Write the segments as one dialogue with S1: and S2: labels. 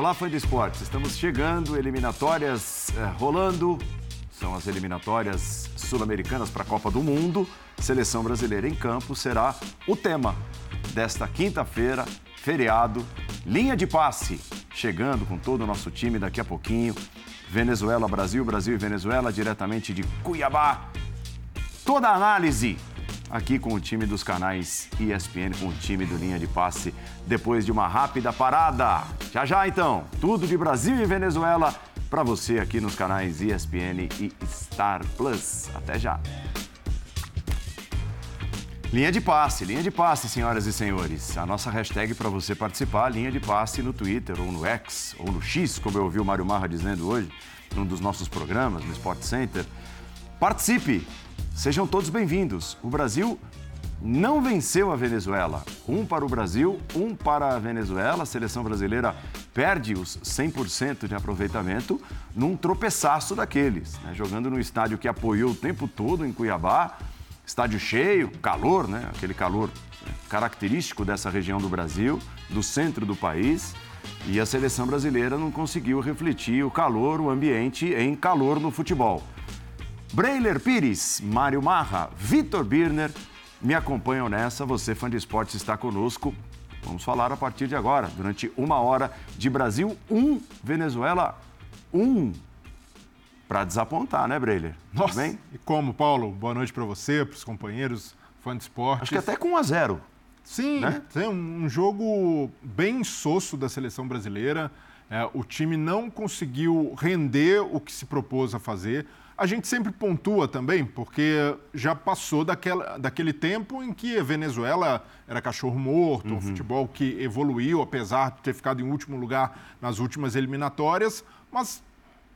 S1: Olá, fã de esportes. Estamos chegando, eliminatórias eh, rolando. São as eliminatórias sul-americanas para a Copa do Mundo. Seleção brasileira em campo será o tema desta quinta-feira, feriado. Linha de passe, chegando com todo o nosso time daqui a pouquinho. Venezuela, Brasil, Brasil e Venezuela, diretamente de Cuiabá. Toda a análise aqui com o time dos canais ESPN, com o time do Linha de Passe, depois de uma rápida parada. Já já então, tudo de Brasil e Venezuela para você aqui nos canais ESPN e Star Plus. Até já. Linha de passe, linha de passe, senhoras e senhores. A nossa hashtag para você participar, linha de passe no Twitter, ou no X, ou no X, como eu ouvi o Mário Marra dizendo hoje, num dos nossos programas, no Sport Center. Participe! Sejam todos bem-vindos. O Brasil não venceu a Venezuela. Um para o Brasil, um para a Venezuela. A seleção brasileira perde os 100% de aproveitamento num tropeçaço daqueles, né? jogando no estádio que apoiou o tempo todo em Cuiabá, estádio cheio, calor, né? aquele calor característico dessa região do Brasil, do centro do país. E a seleção brasileira não conseguiu refletir o calor, o ambiente em calor no futebol. Breiler Pires, Mário Marra, Vitor Birner me acompanham nessa. Você, fã de esportes, está conosco. Vamos falar a partir de agora, durante uma hora de Brasil 1, um, Venezuela 1. Um. Para desapontar, né, Breiler?
S2: Nossa, bem? e como, Paulo? Boa noite para você, para os companheiros, fã de esportes.
S1: Acho que até com 1 a 0
S2: Sim, né? é um jogo bem soço da seleção brasileira. É, o time não conseguiu render o que se propôs a fazer. A gente sempre pontua também, porque já passou daquela, daquele tempo em que a Venezuela era cachorro morto, uhum. um futebol que evoluiu, apesar de ter ficado em último lugar nas últimas eliminatórias, mas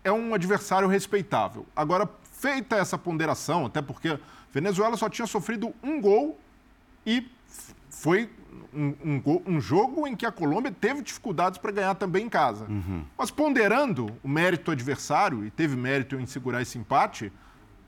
S2: é um adversário respeitável. Agora, feita essa ponderação, até porque a Venezuela só tinha sofrido um gol e foi um, um, um, jogo em que a Colômbia teve dificuldades para ganhar também em casa. Uhum. Mas ponderando o mérito adversário, e teve mérito em segurar esse empate,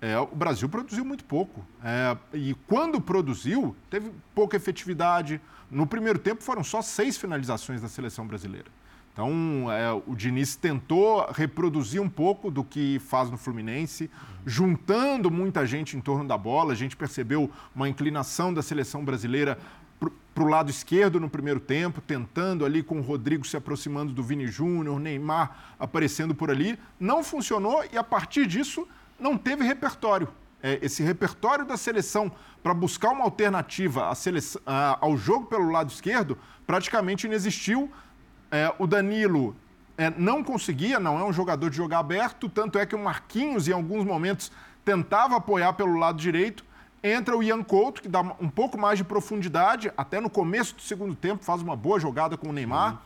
S2: é, o Brasil produziu muito pouco. É, e quando produziu, teve pouca efetividade. No primeiro tempo foram só seis finalizações da seleção brasileira. Então, é, o Diniz tentou reproduzir um pouco do que faz no Fluminense, juntando muita gente em torno da bola. A gente percebeu uma inclinação da seleção brasileira para o lado esquerdo no primeiro tempo, tentando ali com o Rodrigo se aproximando do Vini Júnior, Neymar aparecendo por ali. Não funcionou e a partir disso não teve repertório. É, esse repertório da seleção para buscar uma alternativa seleção, ao jogo pelo lado esquerdo praticamente inexistiu. É, o Danilo é, não conseguia, não é um jogador de jogar aberto, tanto é que o Marquinhos, em alguns momentos, tentava apoiar pelo lado direito Entra o Ian Couto, que dá um pouco mais de profundidade, até no começo do segundo tempo faz uma boa jogada com o Neymar. Uhum.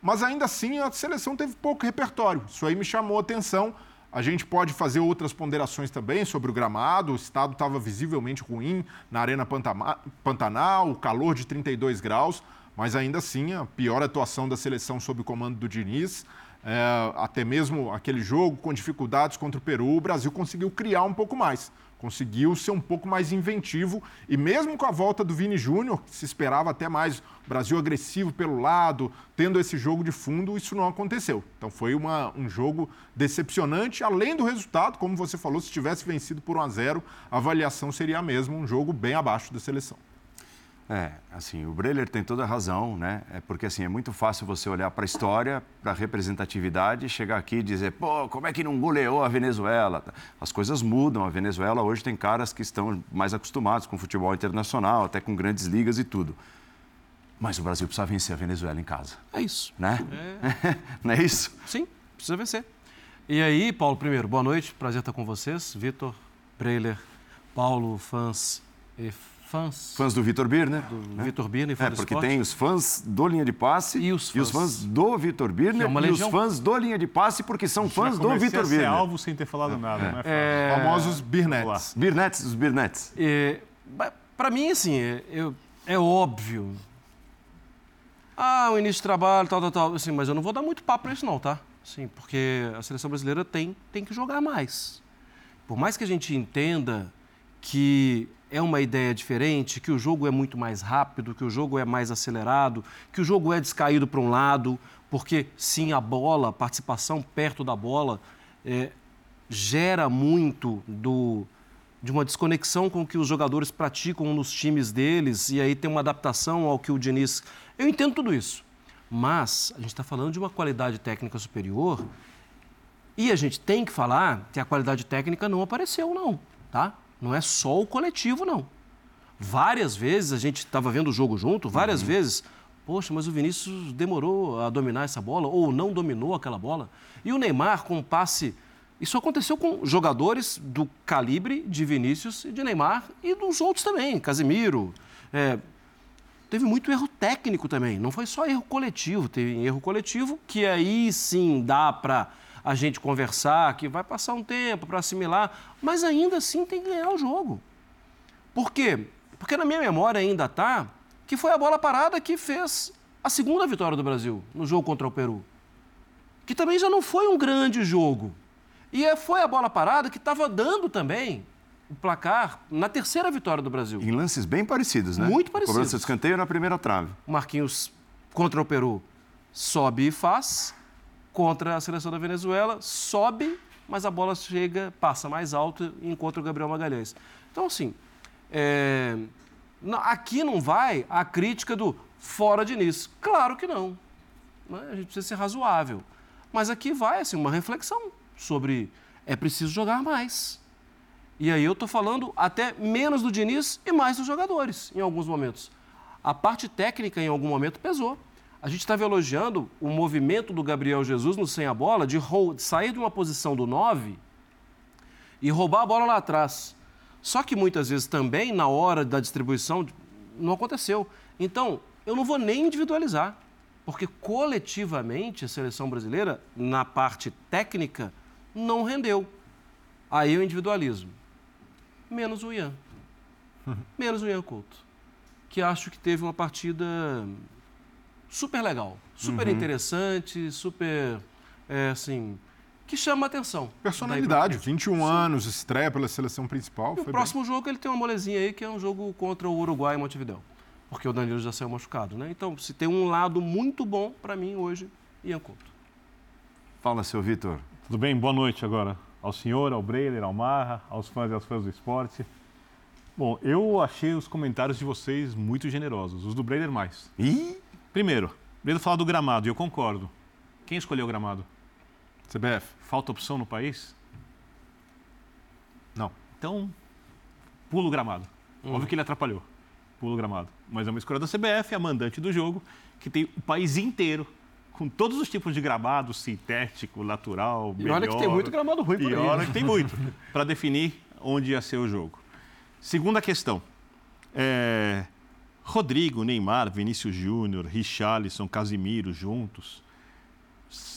S2: Mas ainda assim a seleção teve pouco repertório. Isso aí me chamou a atenção. A gente pode fazer outras ponderações também sobre o gramado. O estado estava visivelmente ruim na Arena Pantanal, o calor de 32 graus, mas ainda assim a pior atuação da seleção sob o comando do Diniz. É, até mesmo aquele jogo com dificuldades contra o Peru, o Brasil conseguiu criar um pouco mais conseguiu ser um pouco mais inventivo e mesmo com a volta do Vini Júnior, que se esperava até mais Brasil agressivo pelo lado, tendo esse jogo de fundo, isso não aconteceu. Então foi uma, um jogo decepcionante, além do resultado, como você falou, se tivesse vencido por 1 a 0, a avaliação seria a mesma, um jogo bem abaixo da seleção.
S1: É, assim, o Breler tem toda a razão, né? É porque assim, é muito fácil você olhar para a história, para a representatividade, chegar aqui e dizer, pô, como é que não goleou a Venezuela? As coisas mudam. A Venezuela hoje tem caras que estão mais acostumados com futebol internacional, até com grandes ligas e tudo. Mas o Brasil precisa vencer a Venezuela em casa.
S3: É isso.
S1: Né? É... não é isso?
S3: Sim, precisa vencer. E aí, Paulo, primeiro, boa noite, prazer estar com vocês. Vitor, Breiler, Paulo, fãs e fãs.
S1: Fãs do Vitor Birner.
S3: Do né? Vitor Birner,
S1: É, porque tem os fãs do Linha de Passe e os fãs, e os fãs do Vitor Birner é e legião... os fãs do Linha de Passe, porque são fãs do Vitor Birner.
S2: alvo sem ter falado nada, é. né? É... Famosos Birnetes.
S1: Birnetes, os Birnetes.
S3: É, Para mim, assim, é, eu, é óbvio. Ah, o início de trabalho, tal, tal, tal. Assim, mas eu não vou dar muito papo para isso, não, tá? Sim, porque a seleção brasileira tem, tem que jogar mais. Por mais que a gente entenda que é uma ideia diferente, que o jogo é muito mais rápido, que o jogo é mais acelerado, que o jogo é descaído para um lado, porque sim, a bola, a participação perto da bola, é, gera muito do, de uma desconexão com o que os jogadores praticam nos times deles, e aí tem uma adaptação ao que o Diniz. Eu entendo tudo isso, mas a gente está falando de uma qualidade técnica superior e a gente tem que falar que a qualidade técnica não apareceu, não, tá? Não é só o coletivo, não. Várias vezes a gente estava vendo o jogo junto, várias uhum. vezes. Poxa, mas o Vinícius demorou a dominar essa bola ou não dominou aquela bola. E o Neymar com um passe. Isso aconteceu com jogadores do calibre de Vinícius e de Neymar e dos outros também, Casimiro. É, teve muito erro técnico também, não foi só erro coletivo, teve erro coletivo que aí sim dá para a gente conversar, que vai passar um tempo para assimilar, mas ainda assim tem que ganhar o jogo. Por quê? Porque na minha memória ainda está que foi a bola parada que fez a segunda vitória do Brasil no jogo contra o Peru. Que também já não foi um grande jogo. E é, foi a bola parada que estava dando também o placar na terceira vitória do Brasil.
S1: Em lances bem parecidos, né?
S3: Muito parecidos.
S1: Cobrança de escanteio na primeira trave.
S3: O Marquinhos contra o Peru sobe e faz contra a seleção da Venezuela, sobe, mas a bola chega, passa mais alto e encontra o Gabriel Magalhães. Então, assim, é... aqui não vai a crítica do fora de Nice. Claro que não. Né? A gente precisa ser razoável. Mas aqui vai assim, uma reflexão sobre é preciso jogar mais. E aí eu estou falando até menos do Diniz e mais dos jogadores, em alguns momentos. A parte técnica, em algum momento, pesou. A gente estava elogiando o movimento do Gabriel Jesus no sem a bola, de, sair de uma posição do 9 e roubar a bola lá atrás. Só que muitas vezes também, na hora da distribuição, não aconteceu. Então, eu não vou nem individualizar, porque coletivamente a seleção brasileira, na parte técnica, não rendeu. Aí eu individualizo. Menos o Ian. Menos o Ian Couto. Que acho que teve uma partida super legal, super uhum. interessante, super, é, assim, que chama a atenção.
S2: Personalidade, 21 Sim. anos, estreia pela seleção principal.
S3: o próximo bem. jogo ele tem uma molezinha aí, que é um jogo contra o Uruguai em Montevideo, porque o Danilo já saiu machucado, né? Então, se tem um lado muito bom para mim hoje, Ian Couto.
S1: Fala, seu Vitor.
S4: Tudo bem? Boa noite agora ao senhor, ao Breiler, ao Marra, aos fãs e às fãs do esporte. Bom, eu achei os comentários de vocês muito generosos, os do Breiler mais.
S1: Ih!
S4: Primeiro, Breno falar do gramado, e eu concordo. Quem escolheu o gramado?
S2: CBF.
S4: Falta opção no país?
S2: Não.
S4: Então, pula o gramado. Hum. Óbvio que ele atrapalhou. Pula o gramado. Mas é uma escolha da CBF, a mandante do jogo, que tem o país inteiro com todos os tipos de gramado, sintético, natural,
S3: e
S4: melhor.
S3: olha que tem muito gramado ruim por
S4: E olha que tem muito, para definir onde ia ser o jogo. Segunda questão. É, Rodrigo, Neymar, Vinícius Júnior, Richarlison, Casimiro juntos,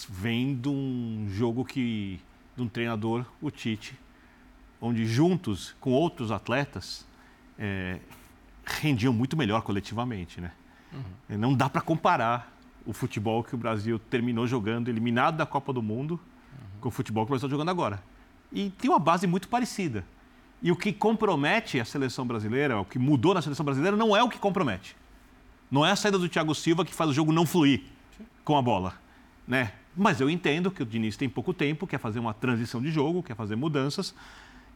S4: vem de um jogo que de um treinador, o Tite, onde juntos com outros atletas é, rendiam muito melhor coletivamente, né? Uhum. Não dá para comparar o futebol que o Brasil terminou jogando, eliminado da Copa do Mundo, uhum. com o futebol que o Brasil está jogando agora. E tem uma base muito parecida. E o que compromete a seleção brasileira, o que mudou na seleção brasileira, não é o que compromete. Não é a saída do Thiago Silva que faz o jogo não fluir com a bola. Né? Mas eu entendo que o Diniz tem pouco tempo, quer fazer uma transição de jogo, quer fazer mudanças.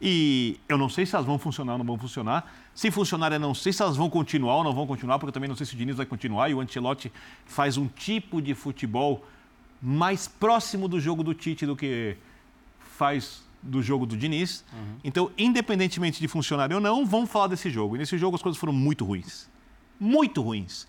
S4: E eu não sei se elas vão funcionar ou não vão funcionar. Se funcionar, eu não sei se elas vão continuar ou não vão continuar, porque eu também não sei se o Diniz vai continuar. E o Ancelotti faz um tipo de futebol mais próximo do jogo do Tite do que faz do jogo do Diniz. Uhum. Então, independentemente de funcionar ou não, vamos falar desse jogo. E nesse jogo as coisas foram muito ruins. Muito ruins.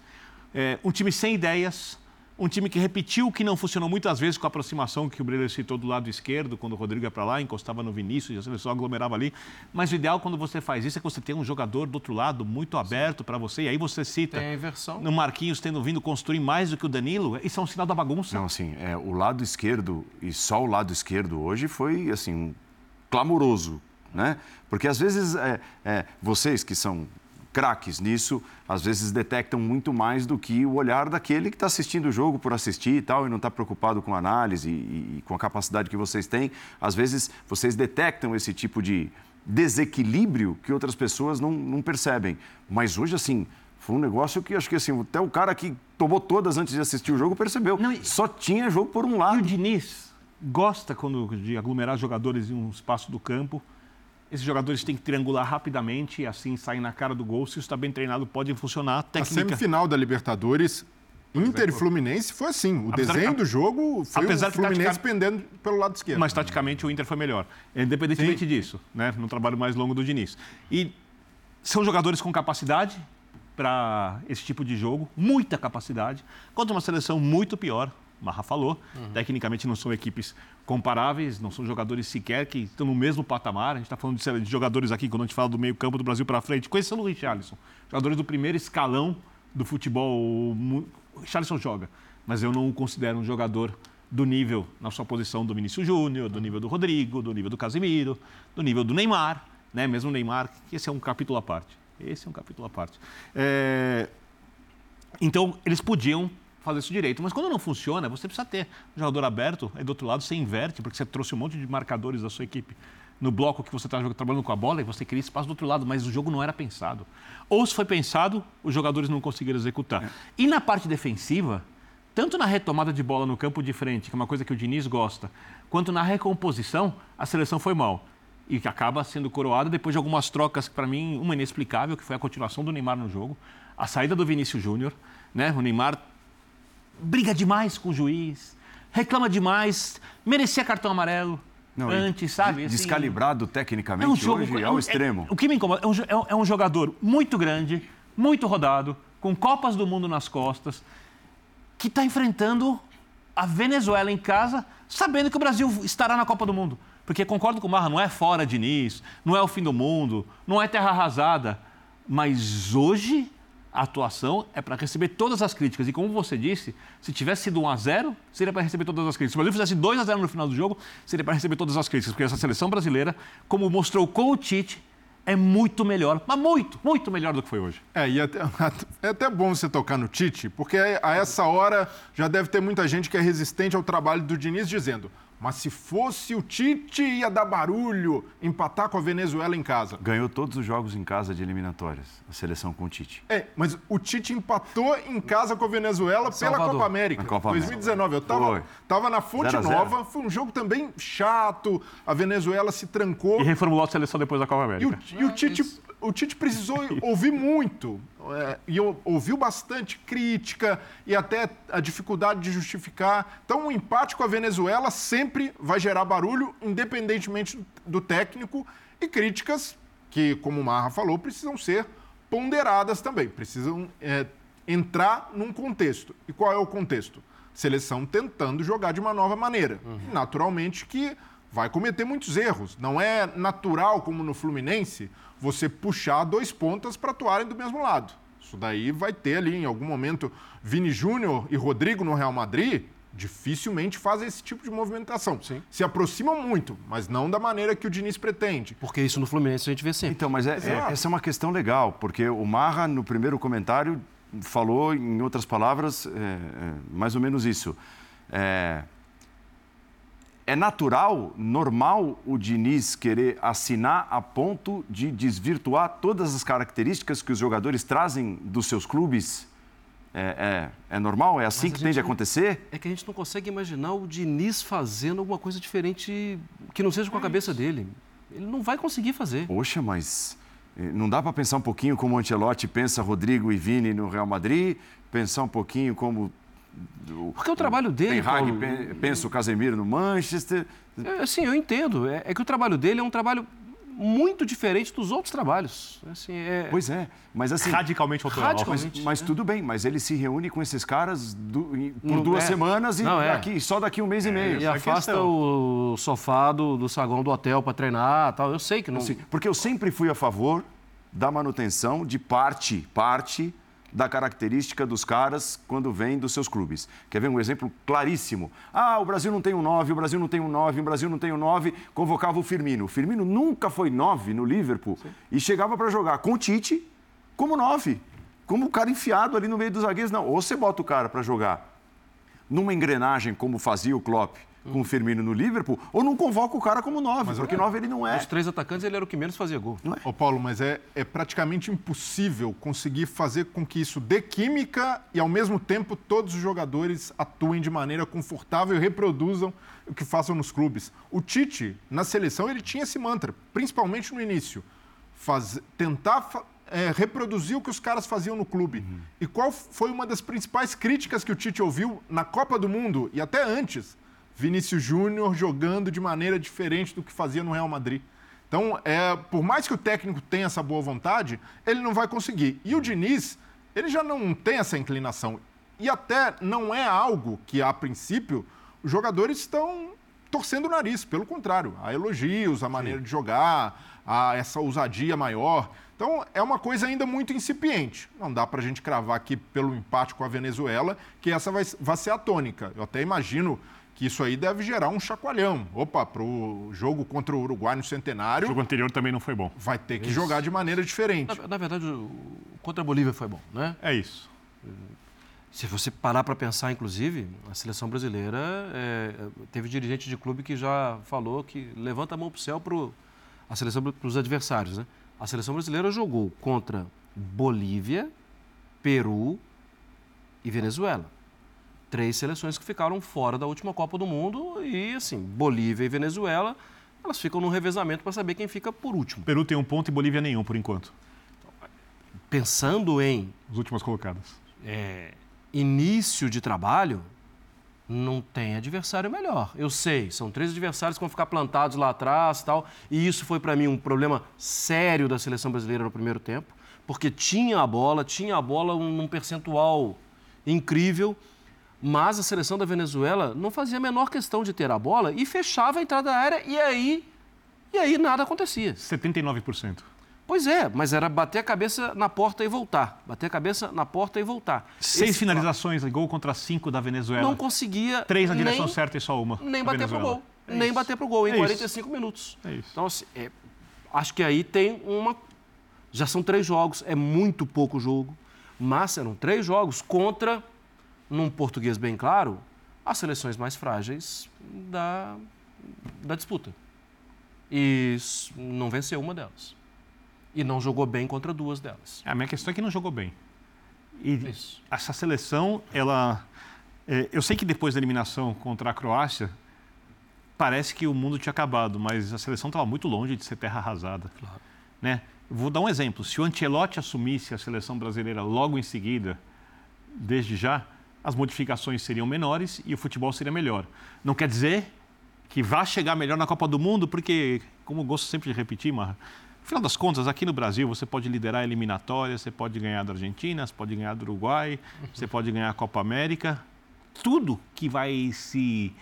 S4: É, um time sem ideias, um time que repetiu o que não funcionou muitas vezes com a aproximação que o Breler citou do lado esquerdo, quando o Rodrigo ia para lá, encostava no Vinícius, e a seleção aglomerava ali. Mas o ideal quando você faz isso é que você tenha um jogador do outro lado muito aberto para você, e aí você cita
S3: Tem a inversão.
S4: no Marquinhos tendo vindo construir mais do que o Danilo, isso é um sinal da bagunça.
S1: Não, assim, é, o lado esquerdo, e só o lado esquerdo hoje foi, assim, clamoroso, né? Porque às vezes é, é, vocês que são craques nisso, às vezes detectam muito mais do que o olhar daquele que está assistindo o jogo por assistir e tal, e não está preocupado com a análise e, e, com a capacidade que vocês têm. Às vezes vocês detectam esse tipo de desequilíbrio que outras pessoas não, não percebem. Mas hoje, assim, foi um negócio que acho que assim, até o cara que tomou todas antes de assistir o jogo percebeu. Não, e... Só tinha jogo por um lado.
S4: E o Diniz gosta quando, de aglomerar jogadores em um espaço do campo esses jogadores têm que triangular rapidamente e assim saem na cara do gol. Se isso está bem treinado, pode funcionar. Técnica...
S2: A semifinal da Libertadores, Inter e Fluminense foi assim. O apesar desenho do jogo foi apesar o Fluminense tatica... pendendo pelo lado esquerdo.
S4: Mas taticamente o Inter foi melhor. Independentemente Sim. disso, né? no trabalho mais longo do Diniz. E são jogadores com capacidade para esse tipo de jogo, muita capacidade, contra uma seleção muito pior. Marra falou. Uhum. Tecnicamente não são equipes comparáveis, não são jogadores sequer que estão no mesmo patamar. A gente está falando de, jogadores aqui, quando a gente fala do meio-campo do Brasil para frente, conhecendo o Richarlison. Jogadores do primeiro escalão do futebol. O Richarlison joga, mas eu não o considero um jogador do nível, na sua posição, do Vinícius Júnior, do nível do Rodrigo, do nível do Casemiro, do nível do Neymar, né? mesmo o Neymar, que esse é um capítulo à parte. Esse é um capítulo à parte. É... Então, eles podiam fazer isso direito. Mas quando não funciona, você precisa ter um jogador aberto, aí do outro lado você inverte, porque você trouxe um monte de marcadores da sua equipe no bloco que você está trabalhando com a bola e você queria espaço do outro lado, mas o jogo não era pensado. Ou se foi pensado, os jogadores não conseguiram executar. É. E na parte defensiva, tanto na retomada de bola no campo de frente, que é uma coisa que o Diniz gosta, quanto na recomposição, a seleção foi mal. E que acaba sendo coroada depois de algumas trocas, para mim, uma inexplicável, que foi a continuação do Neymar no jogo, a saída do Vinícius Júnior. Né? O Neymar briga demais com o juiz, reclama demais, merecia cartão amarelo. Não, antes, sabe?
S1: Assim, descalibrado tecnicamente é um jogo, hoje é ao é, extremo.
S4: É, o que me incomoda é um, é um jogador muito grande, muito rodado, com Copas do Mundo nas costas, que está enfrentando a Venezuela em casa, sabendo que o Brasil estará na Copa do Mundo. Porque concordo com o Marra, não é fora de Nice, não é o fim do mundo, não é terra arrasada. Mas hoje a atuação é para receber todas as críticas. E como você disse, se tivesse sido 1 a 0 seria para receber todas as críticas. Se o Brasil fizesse 2 a 0 no final do jogo, seria para receber todas as críticas. Porque essa seleção brasileira, como mostrou com o Tite, é muito melhor, mas muito, muito melhor do que foi hoje.
S2: É, e até, é até bom você tocar no Tite, porque a essa hora já deve ter muita gente que é resistente ao trabalho do Diniz dizendo: mas se fosse o Tite, ia dar barulho, empatar com a Venezuela em casa.
S1: Ganhou todos os jogos em casa de eliminatórias, a seleção com o Tite.
S2: É, mas o Tite empatou em casa com a Venezuela pela Copa América. Copa 2019. Eu tava, tava na Fonte zero Nova, foi um jogo também chato, a Venezuela se trancou.
S4: E reformulou a seleção depois da Copa América.
S2: E o, e o Tite o Tite precisou ouvir muito é, e ouviu bastante crítica e até a dificuldade de justificar. Então, um empate com a Venezuela sempre vai gerar barulho, independentemente do técnico, e críticas que, como o Marra falou, precisam ser ponderadas também, precisam é, entrar num contexto. E qual é o contexto? Seleção tentando jogar de uma nova maneira. Uhum. Naturalmente que vai cometer muitos erros. Não é natural, como no Fluminense, você puxar dois pontas para atuarem do mesmo lado. Isso daí vai ter ali, em algum momento, Vini Júnior e Rodrigo no Real Madrid, dificilmente fazem esse tipo de movimentação. Sim. Se aproximam muito, mas não da maneira que o Diniz pretende.
S3: Porque isso no Fluminense a gente vê sempre.
S1: Então, mas é, é, essa é uma questão legal, porque o Marra, no primeiro comentário, falou, em outras palavras, é, é mais ou menos isso. É, é natural, normal o Diniz querer assinar a ponto de desvirtuar todas as características que os jogadores trazem dos seus clubes? É, é, é normal? É assim Mas que tende a acontecer?
S3: É que a gente não consegue imaginar o Diniz fazendo alguma coisa diferente que não seja com a cabeça dele. Ele não vai conseguir fazer.
S1: Poxa, mas eh, não dá para pensar um pouquinho como o Ancelotti pensa Rodrigo e Vini no Real Madrid? Pensar um pouquinho como
S3: do, Porque o trabalho dele.
S1: Tem Paulo... pensa o Casemiro no Manchester.
S3: É, sim, eu entendo. É, é, que o trabalho dele é um trabalho muito diferente dos outros trabalhos. Assim, é...
S1: Pois é, mas assim...
S4: Radicalmente autoral.
S1: Radicalmente, mas, mas é. tudo bem, mas ele se reúne com esses caras do, por não, duas é. semanas e não, é. daqui, só daqui um mês e meio.
S3: E afasta o sofá do, do saguão do hotel para treinar tal. Eu sei que não... Assim,
S1: porque eu sempre fui a favor da manutenção de parte, parte da característica dos caras quando vêm dos seus clubes. Quer ver um exemplo claríssimo? Ah, o Brasil não tem um 9, o Brasil não tem um 9, o Brasil não tem um 9, convocava o Firmino. O Firmino nunca foi 9 no Liverpool Sim. e chegava para jogar com o Tite como nove. Como o cara enfiado ali no meio dos zagueiros. Não, ou você bota o cara para jogar numa engrenagem como fazia o Klopp com o Firmino no Liverpool, ou não convoca o cara como nove, porque nove ele não é.
S3: Os três atacantes, ele era o que menos fazia gol.
S2: Não é? Ô Paulo, mas é, é praticamente impossível conseguir fazer com que isso dê química e, ao mesmo tempo, todos os jogadores atuem de maneira confortável e reproduzam o que façam nos clubes. O Tite, na seleção, ele tinha esse mantra, principalmente no início. Faz, tentar é, reproduzir o que os caras faziam no clube. Uhum. E qual foi uma das principais críticas que o Tite ouviu na Copa do Mundo e até antes? Vinícius Júnior jogando de maneira diferente do que fazia no Real Madrid. Então, é, por mais que o técnico tenha essa boa vontade, ele não vai conseguir. E o Diniz, ele já não tem essa inclinação. E até não é algo que, a princípio, os jogadores estão torcendo o nariz. Pelo contrário, há elogios, a maneira Sim. de jogar, a essa ousadia maior. Então, é uma coisa ainda muito incipiente. Não dá para a gente cravar aqui pelo empate com a Venezuela que essa vai, vai ser a tônica. Eu até imagino que isso aí deve gerar um chacoalhão. Opa, para o jogo contra o Uruguai no Centenário.
S4: O jogo anterior também não foi bom.
S2: Vai ter que isso. jogar de maneira diferente.
S3: Na, na, verdade, o, contra a Bolívia foi bom, né?
S4: É isso.
S3: Se você parar para pensar, inclusive, a seleção brasileira é, teve dirigente de clube que já falou que levanta a mão para o céu para a seleção para os adversários, né? A seleção brasileira jogou contra Bolívia, Peru e Venezuela três seleções que ficaram fora da última Copa do Mundo e, assim, Bolívia e Venezuela, elas ficam no revezamento para saber quem fica por último.
S4: Peru tem um ponto e Bolívia nenhum, por enquanto.
S3: Pensando em...
S4: As últimas colocadas.
S3: É, início de trabalho, não tem adversário melhor. Eu sei, são três adversários que vão ficar plantados lá atrás tal. E isso foi para mim um problema sério da seleção brasileira no primeiro tempo, porque tinha a bola, tinha a bola num percentual incrível mas a seleção da Venezuela não fazia a menor questão de ter a bola e fechava a entrada aérea e aí, e aí nada acontecia.
S4: 79%.
S3: Pois é, mas era bater a cabeça na porta e voltar. Bater a cabeça na porta e voltar.
S4: Seis Esse... finalizações, gol contra cinco da Venezuela.
S3: Não conseguia.
S4: Três na direção nem, certa e só uma.
S3: Nem bater para o gol. É nem isso. bater para o gol em é 45 isso. minutos.
S4: É isso.
S3: Então, assim, é, acho que aí tem uma. Já são três jogos, é muito pouco jogo. Mas eram três jogos contra num português bem claro, as seleções mais frágeis da, da disputa. E não venceu uma delas. E não jogou bem contra duas delas.
S4: A minha questão é que não jogou bem. E Isso. essa seleção, ela. É, eu sei que depois da eliminação contra a Croácia, parece que o mundo tinha acabado, mas a seleção estava muito longe de ser terra arrasada.
S3: Claro.
S4: Né? Vou dar um exemplo. Se o Ancelotti assumisse a seleção brasileira logo em seguida, desde já, as modificações seriam menores e o futebol seria melhor. Não quer dizer que vá chegar melhor na Copa do Mundo, porque, como eu gosto sempre de repetir, Marra, no final das contas, aqui no Brasil, você pode liderar a eliminatória, você pode ganhar da Argentina, você pode ganhar do Uruguai, você pode ganhar a Copa América. Tudo que vai se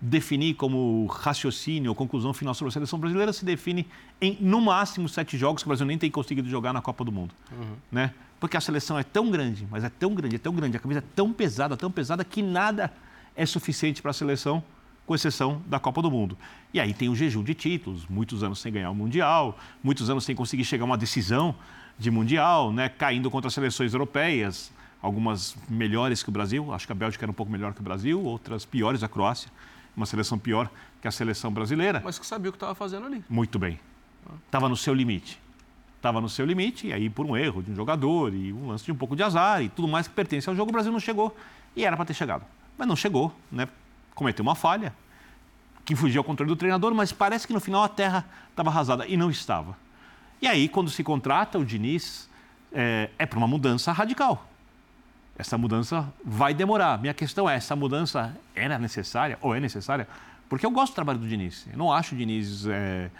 S4: definir como raciocínio ou conclusão final sobre a seleção brasileira se define em, no máximo, sete jogos que o Brasil nem tem conseguido jogar na Copa do Mundo. Uhum. Né? Porque a seleção é tão grande, mas é tão grande, é tão grande, a camisa é tão pesada, tão pesada que nada é suficiente para a seleção, com exceção da Copa do Mundo. E aí tem o jejum de títulos, muitos anos sem ganhar o Mundial, muitos anos sem conseguir chegar a uma decisão de Mundial, né? caindo contra as seleções europeias, algumas melhores que o Brasil, acho que a Bélgica era um pouco melhor que o Brasil, outras piores, a Croácia, uma seleção pior que a seleção brasileira.
S3: Mas que sabia o que estava fazendo ali.
S4: Muito bem. Estava no seu limite estava no seu limite, e aí por um erro de um jogador e um lance de um pouco de azar e tudo mais que pertence ao jogo, o Brasil não chegou e era para ter chegado. Mas não chegou, né? cometeu uma falha, que fugiu ao controle do treinador, mas parece que no final a terra estava arrasada e não estava. E aí, quando se contrata o Diniz, é, é para uma mudança radical. Essa mudança vai demorar. Minha questão é: essa mudança era necessária ou é necessária? Porque eu gosto do trabalho do Diniz. Eu não acho o Diniz. É,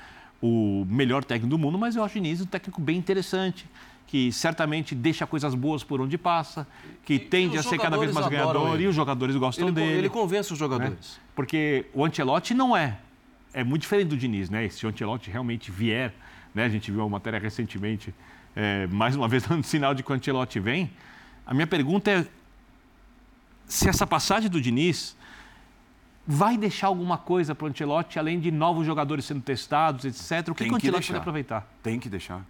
S4: o melhor técnico do mundo, mas eu acho o Diniz um técnico bem interessante, que certamente deixa coisas boas por onde passa, que e, tende e a ser cada vez mais ganhador ele. e os jogadores gostam
S3: ele,
S4: dele.
S3: Ele convence os jogadores.
S4: Né? Porque o Ancelotti não é. É muito diferente do Diniz, né? Se o Ancelotti realmente vier, né? A gente viu uma matéria recentemente, é, mais uma vez dando sinal de que o Ancelotti vem. A minha pergunta é se essa passagem do Diniz vai deixar alguma coisa para o Ancelotti, além de novos jogadores sendo testados, etc. O que, que o Ancelotti pode aproveitar?
S1: Tem que deixar.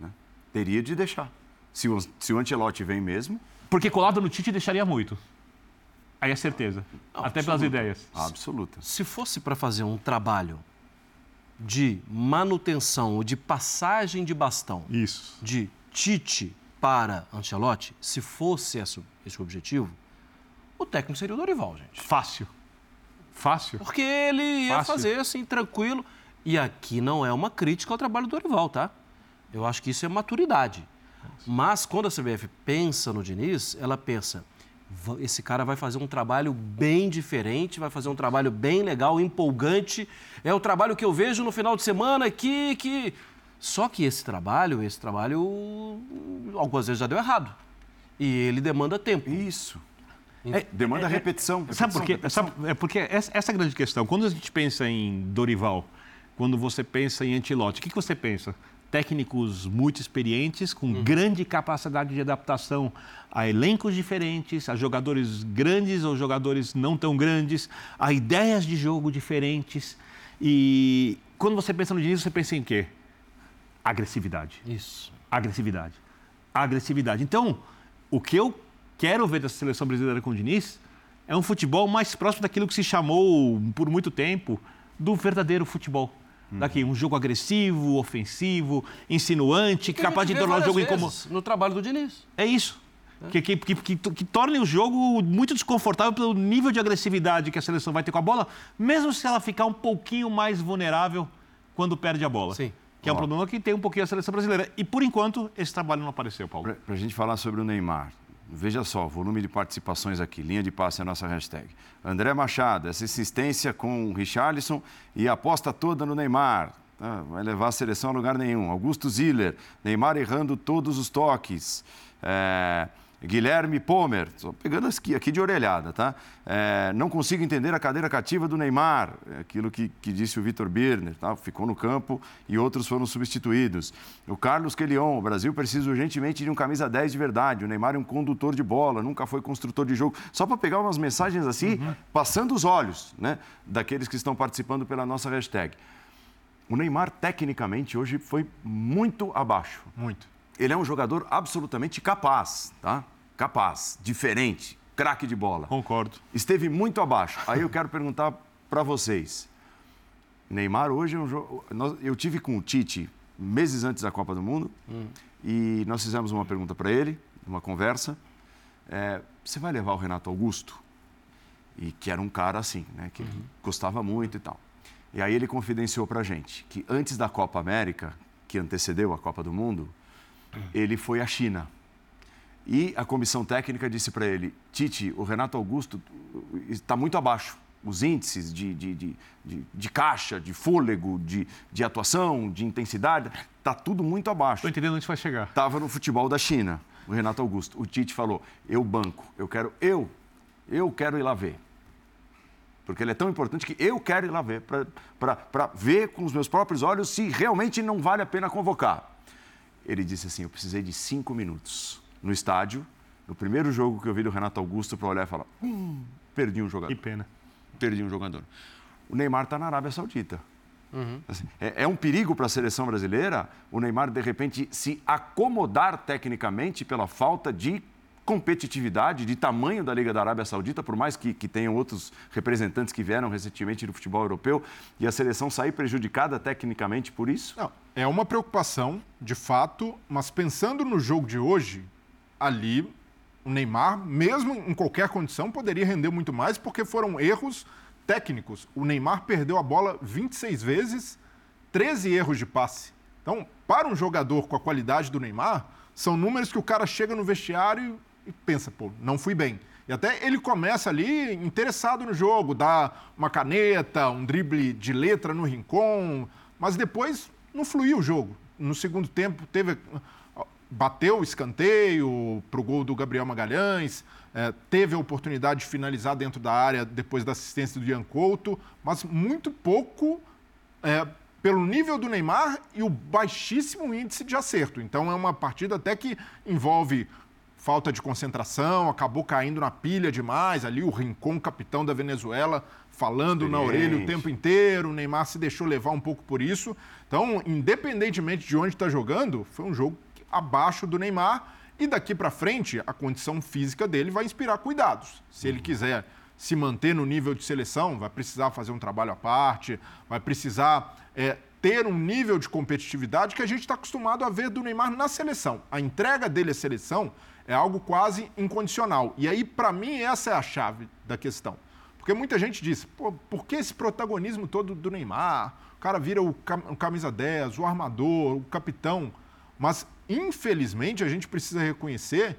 S1: Né? Teria de deixar. se o, se o Ancelotti vem mesmo.
S4: Porque colado no Tite deixaria muito. Aí é certeza.
S3: Não,
S4: Até pelas
S3: absoluta.
S4: ideias.
S1: Absoluta.
S3: Se fosse para fazer um trabalho de manutenção ou de passagem de bastão
S4: Isso.
S3: de Tite para Ancelotti, se fosse esse, esse o objetivo, o técnico seria o Dorival, gente.
S4: Fácil. Fácil.
S3: Porque ele ia
S4: Fácil.
S3: fazer assim, tranquilo. E aqui não é uma crítica ao trabalho do Dorival, tá? Eu acho que isso é maturidade. Mas quando a CBF pensa no Diniz, ela pensa: "Va- esse cara vai fazer um trabalho bem diferente, vai fazer um trabalho bem legal, empolgante. É o trabalho que eu vejo no final de semana que. que... Só que esse trabalho, esse trabalho, algumas vezes já deu errado. E ele demanda tempo.
S1: Isso.
S3: É,
S1: Demanda repetição.
S4: Sabe por quê?
S1: repetição,
S4: Sabe- é porque essa, essa é a grande questão. Quando a gente pensa em Dorival, quando você pensa em Antilote, o que, que você pensa? Técnicos muito experientes, com grande capacidade de adaptação a elencos diferentes, a jogadores grandes ou jogadores não tão grandes, a ideias de jogo diferentes. E quando você pensa no Diniz, você pensa em quê? Agressividade
S3: Isso.
S4: agressividade. Agressividade. Então, o que eu quero ver dessa seleção brasileira com o Diniz é um futebol mais próximo daquilo que se chamou por muito tempo do verdadeiro futebol. Daqui, um jogo agressivo, ofensivo, insinuante,
S3: Que
S4: capaz de tornar o jogo incômodo.
S3: No trabalho do Diniz.
S4: É isso. Que, que, que, que, que torne o jogo muito desconfortável pelo nível de agressividade que a seleção vai ter com a bola, mesmo se ela ficar um pouquinho mais vulnerável quando perde a bola.
S3: Sim.
S4: Que é um problema que tem um pouquinho a seleção brasileira. E por enquanto, esse trabalho não apareceu, Paulo.
S1: Para a gente falar sobre o Neymar, veja só, volume de participações aqui, linha de passe é a nossa hashtag. André Machado, essa insistência com o Richarlison e aposta toda no Neymar. tá? vai levar a seleção a lugar nenhum. Augusto Ziller, Neymar errando todos os toques. É, Guilherme Pomer, só pegando aqui, aqui de orelhada, tá? É, não consigo entender a cadeira cativa do Neymar, é aquilo que, que disse o Vitor Birner, tá? ficou no campo e outros foram substituídos. O Carlos Quelion, o Brasil precisa urgentemente de um camisa 10 de verdade. O Neymar é um condutor de bola, nunca foi construtor de jogo. Só para pegar umas mensagens assim, passando os olhos né? daqueles que estão participando pela nossa hashtag. O Neymar, tecnicamente, hoje foi muito abaixo
S2: Muito.
S1: ele é um jogador absolutamente capaz, tá? Capaz, diferente, craque de bola.
S4: Concordo.
S1: Esteve muito abaixo. Aí eu quero perguntar para vocês. Neymar hoje é um jogo. Eu tive com o Tite meses antes da Copa do Mundo e nós fizemos uma pergunta para ele, uma conversa. É, você vai levar o Renato Augusto? E que era um cara assim, né? Que gostava muito e tal. E aí ele confidenciou para gente que antes da Copa América, que antecedeu a Copa do Mundo, ele foi à China. E a comissão técnica disse para ele: Tite, o Renato Augusto está muito abaixo. Os índices de, de, de, de, de caixa, de fôlego, de, de atuação, de intensidade, está tudo muito abaixo.
S4: Estou entendendo onde vai chegar.
S1: Estava no futebol da China, o Renato Augusto. O Tite falou: eu banco, eu quero, eu, eu quero ir lá ver. Porque ele é tão importante que eu quero ir lá ver, para ver com os meus próprios olhos se realmente não vale a pena convocar. Ele disse assim: eu precisei de cinco minutos no estádio, no primeiro jogo que eu vi do Renato Augusto, para olhar e falar: hum, perdi um jogador
S4: Que pena.
S1: perdi um jogador. O Neymar está na Arábia Saudita. Assim, é, é um perigo para a seleção brasileira o Neymar, de repente, se acomodar tecnicamente pela falta de competitividade, de tamanho da Liga da Arábia Saudita, por mais que, que tenham outros representantes que vieram recentemente do futebol europeu, e a seleção sair prejudicada tecnicamente por isso?
S2: Não, é uma preocupação, de fato, mas pensando no jogo de hoje, ali o Neymar, mesmo em qualquer condição, poderia render muito mais, porque foram erros técnicos. O Neymar perdeu a bola 26 vezes, 13 erros de passe. Então, para um jogador com a qualidade do Neymar, são números que o cara chega no vestiário e pensa, pô, não fui bem. E até ele começa ali interessado no jogo, dá uma caneta, um drible de letra no rincon, mas depois não fluiu o jogo. No segundo tempo teve bateu o escanteio para o gol do Gabriel Magalhães, eh, teve a oportunidade de finalizar dentro da área depois da assistência do Ian Couto, mas muito pouco eh, pelo nível do Neymar e o baixíssimo índice de acerto. Então é uma partida até que envolve falta de concentração, acabou caindo na pilha demais. Ali o Rincon, capitão da Venezuela, falando na orelha o tempo inteiro. O Neymar se deixou levar um pouco por isso. Então, independentemente de onde está jogando, foi um jogo abaixo do Neymar. E daqui para frente, a condição física dele vai inspirar cuidados. Se ele quiser se manter no nível de seleção, vai precisar fazer um trabalho à parte, vai precisar é, ter um nível de competitividade que a gente está acostumado a ver do Neymar na seleção. A entrega dele à seleção é algo quase incondicional. E aí, para mim, essa é a chave da questão. Porque muita gente diz, por que esse protagonismo todo do Neymar? O cara vira o camisa 10, o armador, o capitão. Mas, infelizmente, a gente precisa reconhecer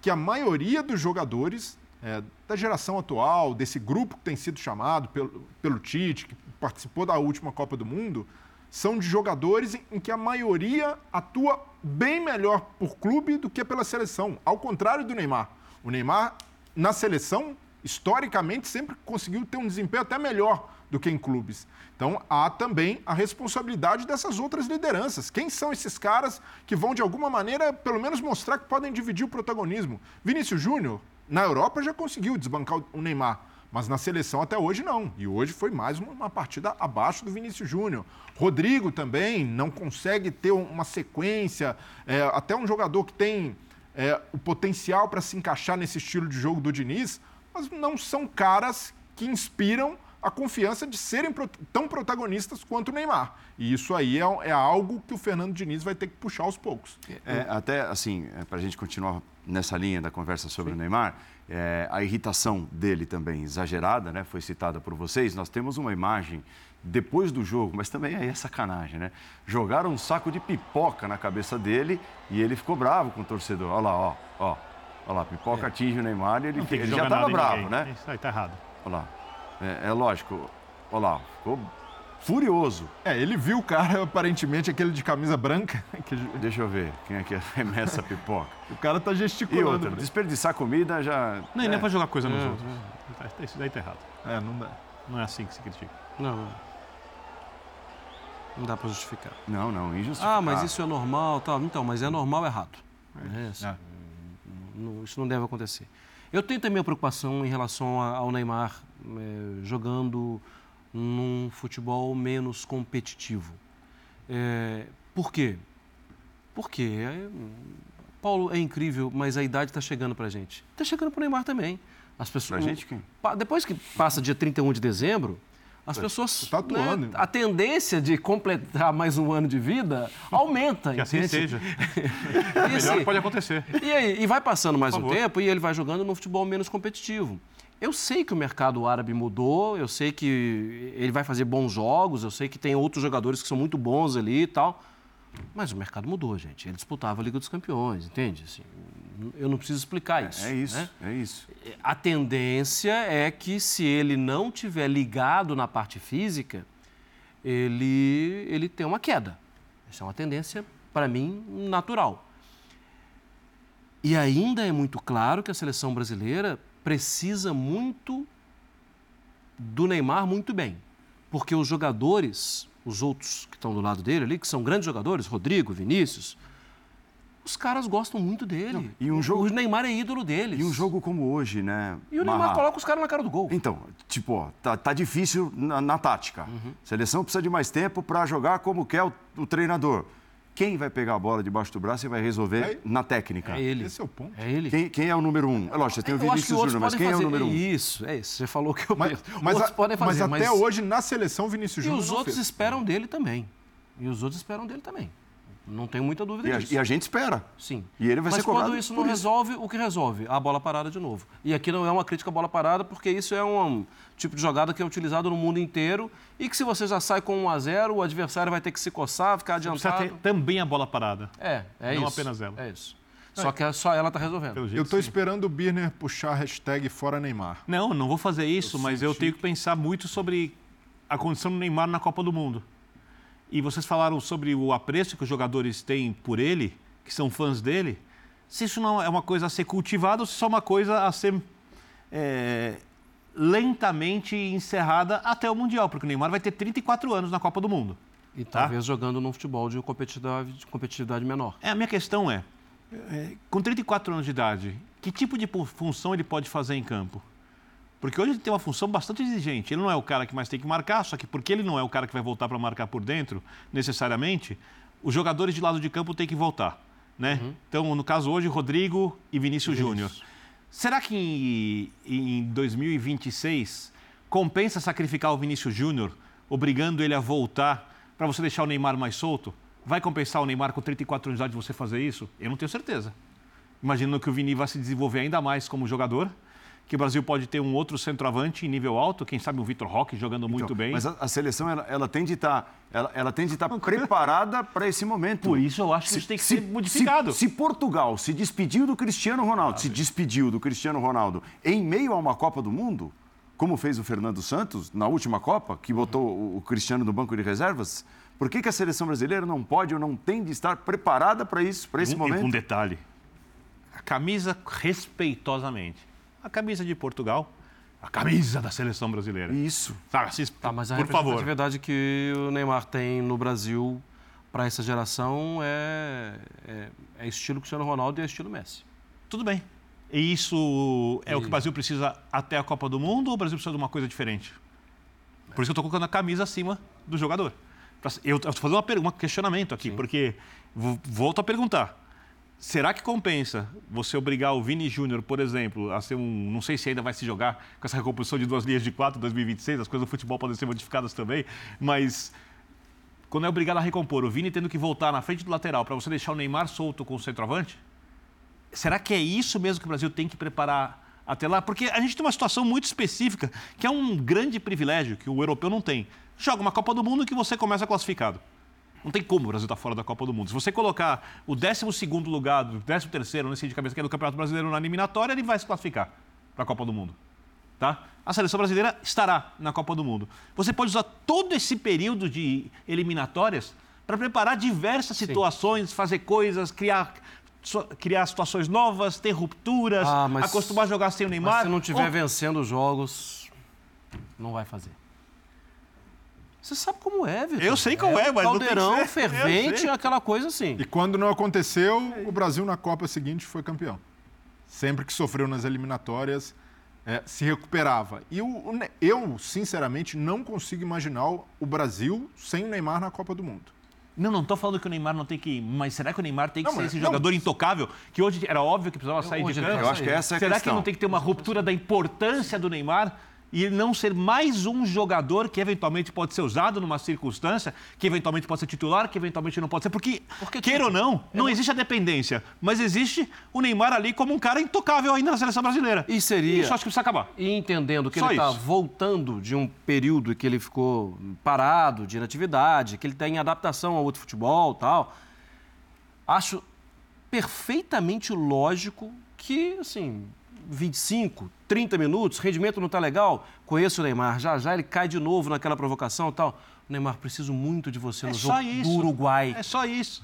S2: que a maioria dos jogadores é, da geração atual, desse grupo que tem sido chamado pelo, pelo Tite, que participou da última Copa do Mundo, são de jogadores em que a maioria atua bem melhor por clube do que pela seleção. Ao contrário do Neymar. O Neymar, na seleção, historicamente, sempre conseguiu ter um desempenho até melhor do que em clubes. Então, há também a responsabilidade dessas outras lideranças. Quem são esses caras que vão, de alguma maneira, pelo menos mostrar que podem dividir o protagonismo? Vinícius Júnior, na Europa, já conseguiu desbancar o Neymar. Mas na seleção até hoje não. E hoje foi mais uma partida abaixo do Vinícius Júnior. Rodrigo também não consegue ter uma sequência. É, até um jogador que tem é, o potencial para se encaixar nesse estilo de jogo do Diniz, mas não são caras que inspiram a confiança de serem tão protagonistas quanto o Neymar. E isso aí é, é algo que o Fernando Diniz vai ter que puxar aos poucos.
S1: É, até assim, é, para a gente continuar nessa linha da conversa sobre Sim. o Neymar, é, a irritação dele também exagerada, né? Foi citada por vocês. Nós temos uma imagem depois do jogo, mas também aí é sacanagem, né? Jogaram um saco de pipoca na cabeça dele e ele ficou bravo com o torcedor. Olha lá, ó, ó. Olha lá, pipoca é. atinge o Neymar e ele, ele já estava bravo, né?
S4: Isso aí tá errado.
S1: Olha lá. É, é lógico. Olha lá, ficou furioso.
S2: É, ele viu o cara, aparentemente, aquele de camisa branca. Que...
S1: Deixa eu ver, quem é que arremessa a pipoca?
S2: o cara tá gesticulando.
S1: E outra, desperdiçar comida já...
S4: Não, é. nem é pra jogar coisa nos é, outros. É. Isso daí tá errado.
S2: É, não dá.
S4: Não é assim que se critica.
S3: Não, não dá para justificar.
S1: Não, não, injustificar.
S3: Ah, mas isso é normal, tal. Então, mas é normal errado. É isso. É. Não, isso não deve acontecer. Eu tenho também a preocupação em relação ao Neymar é, jogando num futebol menos competitivo. É, por quê? Porque é, Paulo é incrível, mas a idade está chegando para a gente. Está chegando para o Neymar também.
S1: As pessoas. Pra gente quem?
S3: Depois que passa dia 31 de dezembro, as pessoas.
S2: Tá atuando.
S3: Né, a tendência de completar mais um ano de vida aumenta.
S4: Que assim seja. e, assim, Melhor pode acontecer.
S3: E, aí, e vai passando mais um tempo e ele vai jogando num futebol menos competitivo. Eu sei que o mercado árabe mudou, eu sei que ele vai fazer bons jogos, eu sei que tem outros jogadores que são muito bons ali e tal. Mas o mercado mudou, gente. Ele disputava a Liga dos Campeões, entende? Assim, eu não preciso explicar isso.
S1: É, é isso,
S3: né?
S1: é isso.
S3: A tendência é que se ele não tiver ligado na parte física, ele, ele tem uma queda. Essa é uma tendência, para mim, natural. E ainda é muito claro que a seleção brasileira precisa muito do Neymar muito bem. Porque os jogadores, os outros que estão do lado dele ali, que são grandes jogadores, Rodrigo, Vinícius, os caras gostam muito dele. Não,
S1: e um jogo...
S3: O Neymar é ídolo deles.
S1: E um jogo como hoje, né?
S3: E o Neymar Marra... coloca os caras na cara do gol.
S1: Então, tipo, ó, tá, tá difícil na, na tática. Uhum. Seleção precisa de mais tempo para jogar como quer o, o treinador. Quem vai pegar a bola debaixo do braço e vai resolver é, na técnica?
S3: É ele.
S2: Esse é o ponto.
S3: É ele.
S1: Quem, quem é o número um? É lógico, você tem o Vinícius Júnior, mas quem fazer... é o número um?
S3: Isso, é isso. Você falou que eu
S2: mas, mas, a, podem fazer, mas até mas... hoje, na seleção, Vinícius Júnior.
S3: E os outros fez. esperam dele também. E os outros esperam dele também. Não tenho muita dúvida
S1: e
S3: disso.
S1: A, e a gente espera.
S3: Sim.
S1: E ele vai
S3: Mas
S1: ser cobrado.
S3: Mas quando isso não resolve, o que resolve? A bola parada de novo. E aqui não é uma crítica à bola parada, porque isso é um tipo de jogada que é utilizado no mundo inteiro e que se você já sai com 1 a 0 o adversário vai ter que se coçar, ficar adiantado. Precisa ter
S4: também a bola parada.
S3: É, é
S4: não
S3: isso.
S4: Não apenas ela.
S3: É isso. Só que só ela está resolvendo.
S2: eu estou esperando o Birner puxar a hashtag fora Neymar.
S4: Não, não vou fazer isso, eu mas eu tenho que pensar muito sobre a condição do Neymar na Copa do Mundo. E vocês falaram sobre o apreço que os jogadores têm por ele, que são fãs dele. Se isso não é uma coisa a ser cultivada ou se só é uma coisa a ser é, lentamente encerrada até o Mundial, porque o Neymar vai ter 34 anos na Copa do Mundo.
S3: E tá? talvez jogando num futebol de competitividade, de competitividade menor.
S4: É, a minha questão é, é, com 34 anos de idade, que tipo de função ele pode fazer em campo? Porque hoje ele tem uma função bastante exigente. Ele não é o cara que mais tem que marcar, só que porque ele não é o cara que vai voltar para marcar por dentro, necessariamente, os jogadores de lado de campo têm que voltar. né? Uhum. Então, no caso hoje, Rodrigo e Vinícius Júnior. Será que em, em 2026 compensa sacrificar o Vinícius Júnior, obrigando ele a voltar para você deixar o Neymar mais solto? Vai compensar o Neymar com 34 anos de idade você fazer isso? Eu não tenho certeza. Imaginando que o Vini vai se desenvolver ainda mais como jogador, que o Brasil pode ter um outro centroavante em nível alto, quem sabe o Vitor Roque jogando muito então, bem.
S1: Mas a, a seleção ela, ela, tem de estar, tá, ela, ela tem de estar tá preparada para esse momento.
S4: Por isso eu acho que isso tem que se, ser modificado.
S1: Se, se, Portugal se despediu do Cristiano Ronaldo, ah, se despediu do Cristiano Ronaldo em meio a uma Copa do Mundo, como fez o Fernando Santos na última Copa, que botou o, o Cristiano no banco de reservas, por que, que, a seleção brasileira não pode ou não tem de estar preparada para isso, para esse
S4: um,
S1: momento?
S4: Um detalhe. A camisa respeitosamente a camisa de Portugal, a camisa da seleção brasileira.
S1: Isso.
S3: Sabe, assim, tá, mas a por favor. verdade que o Neymar tem no Brasil para essa geração é, é, é, estilo Cristiano Ronaldo e é estilo Messi.
S4: Tudo bem. E isso é e... o que o Brasil precisa até a Copa do Mundo ou o Brasil precisa de uma coisa diferente? Por isso que eu estou colocando a camisa acima do jogador. Eu estou fazendo uma, um questionamento aqui, Sim. porque volto a perguntar. Será que compensa você obrigar o Vini Júnior, por exemplo, a ser um. Não sei se ainda vai se jogar com essa recomposição de duas linhas de quatro em 2026, as coisas do futebol podem ser modificadas também, mas quando é obrigado a recompor, o Vini tendo que voltar na frente do lateral para você deixar o Neymar solto com o centroavante, será que é isso mesmo que o Brasil tem que preparar até lá? Porque a gente tem uma situação muito específica, que é um grande privilégio que o europeu não tem. Joga uma Copa do Mundo que você começa classificado. Não tem como o Brasil estar tá fora da Copa do Mundo. Se você colocar o 12 lugar, o 13, não sei de cabeça que é do Campeonato Brasileiro na eliminatória, ele vai se classificar para a Copa do Mundo. Tá? A seleção brasileira estará na Copa do Mundo. Você pode usar todo esse período de eliminatórias para preparar diversas situações, Sim. fazer coisas, criar criar situações novas, ter rupturas, ah, acostumar a jogar sem o Neymar. Mas
S3: se não estiver oh. vencendo os jogos, não vai fazer. Você sabe como é, Vitor.
S4: Eu sei como é, é mas
S3: caldeirão
S4: não tem
S3: fervente, aquela coisa assim.
S2: E quando não aconteceu, o Brasil na Copa seguinte foi campeão. Sempre que sofreu nas eliminatórias, é, se recuperava. E o, eu, sinceramente, não consigo imaginar o Brasil sem o Neymar na Copa do Mundo.
S4: Não, não estou falando que o Neymar não tem que ir, mas será que o Neymar tem que não, ser esse não, jogador intocável que hoje era óbvio que precisava sair de campo?
S1: Eu acho que essa é a
S4: será
S1: questão.
S4: que não tem que ter uma ruptura da importância do Neymar? E não ser mais um jogador que eventualmente pode ser usado numa circunstância, que eventualmente pode ser titular, que eventualmente não pode ser. Porque, Porque queira ou não, não existe a dependência, mas existe o Neymar ali como um cara intocável ainda na seleção brasileira.
S3: E seria.
S4: Isso acho que precisa acabar.
S3: E entendendo que Só ele está voltando de um período que ele ficou parado, de inatividade, que ele está em adaptação ao outro futebol tal, acho perfeitamente lógico que, assim, 25, 30 minutos, rendimento não está legal, conheço o Neymar, já já ele cai de novo naquela provocação e tal. Neymar, preciso muito de você no é jogo do Uruguai.
S4: É só isso.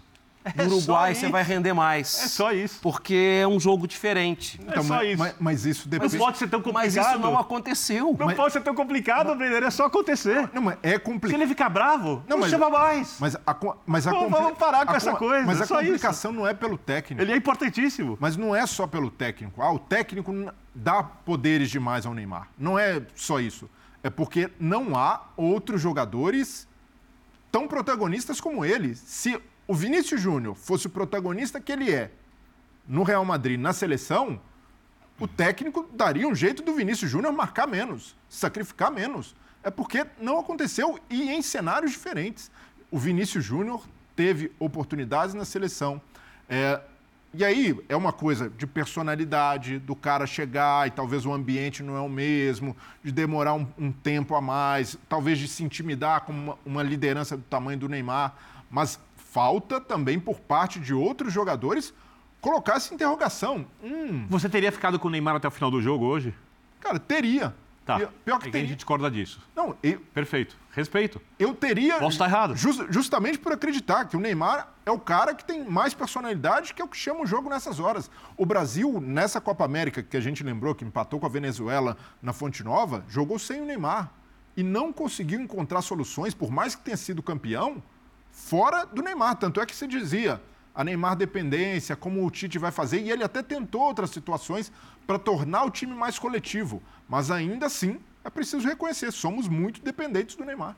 S3: No Uruguai você vai render mais.
S4: É só isso.
S3: Porque é um jogo diferente.
S2: É então, só mas, isso. Mas, mas, isso depende.
S4: Não pode ser tão complicado.
S3: Mas isso não aconteceu.
S4: Não
S3: mas...
S4: pode ser tão complicado, Brenner. É só acontecer.
S2: Não, mas é complicado.
S4: Se ele ficar bravo, não, não mas, chama mais.
S2: Mas a, mas a
S4: Pô, Vamos parar com a, essa coisa.
S2: Mas
S4: é
S2: a complicação isso. não é pelo técnico.
S4: Ele é importantíssimo.
S2: Mas não é só pelo técnico. Ah, o técnico dá poderes demais ao Neymar. Não é só isso. É porque não há outros jogadores tão protagonistas como ele. Se o Vinícius Júnior fosse o protagonista que ele é no Real Madrid, na seleção, o técnico daria um jeito do Vinícius Júnior marcar menos, sacrificar menos. É porque não aconteceu e em cenários diferentes. O Vinícius Júnior teve oportunidades na seleção. É, e aí é uma coisa de personalidade, do cara chegar e talvez o ambiente não é o mesmo, de demorar um, um tempo a mais, talvez de se intimidar com uma, uma liderança do tamanho do Neymar. Mas falta também por parte de outros jogadores colocar essa interrogação.
S4: Hum. Você teria ficado com o Neymar até o final do jogo hoje?
S2: Cara, teria.
S4: Tá. Pior que é teria. a gente discorda disso.
S2: Não, eu...
S4: Perfeito. Respeito.
S2: Eu teria.
S4: Posso estar errado.
S2: Just, justamente por acreditar que o Neymar é o cara que tem mais personalidade, que é o que chama o jogo nessas horas. O Brasil, nessa Copa América que a gente lembrou, que empatou com a Venezuela na Fonte Nova, jogou sem o Neymar. E não conseguiu encontrar soluções, por mais que tenha sido campeão, fora do Neymar. Tanto é que se dizia a Neymar dependência, como o Tite vai fazer, e ele até tentou outras situações para tornar o time mais coletivo. Mas ainda assim, é preciso reconhecer, somos muito dependentes do Neymar.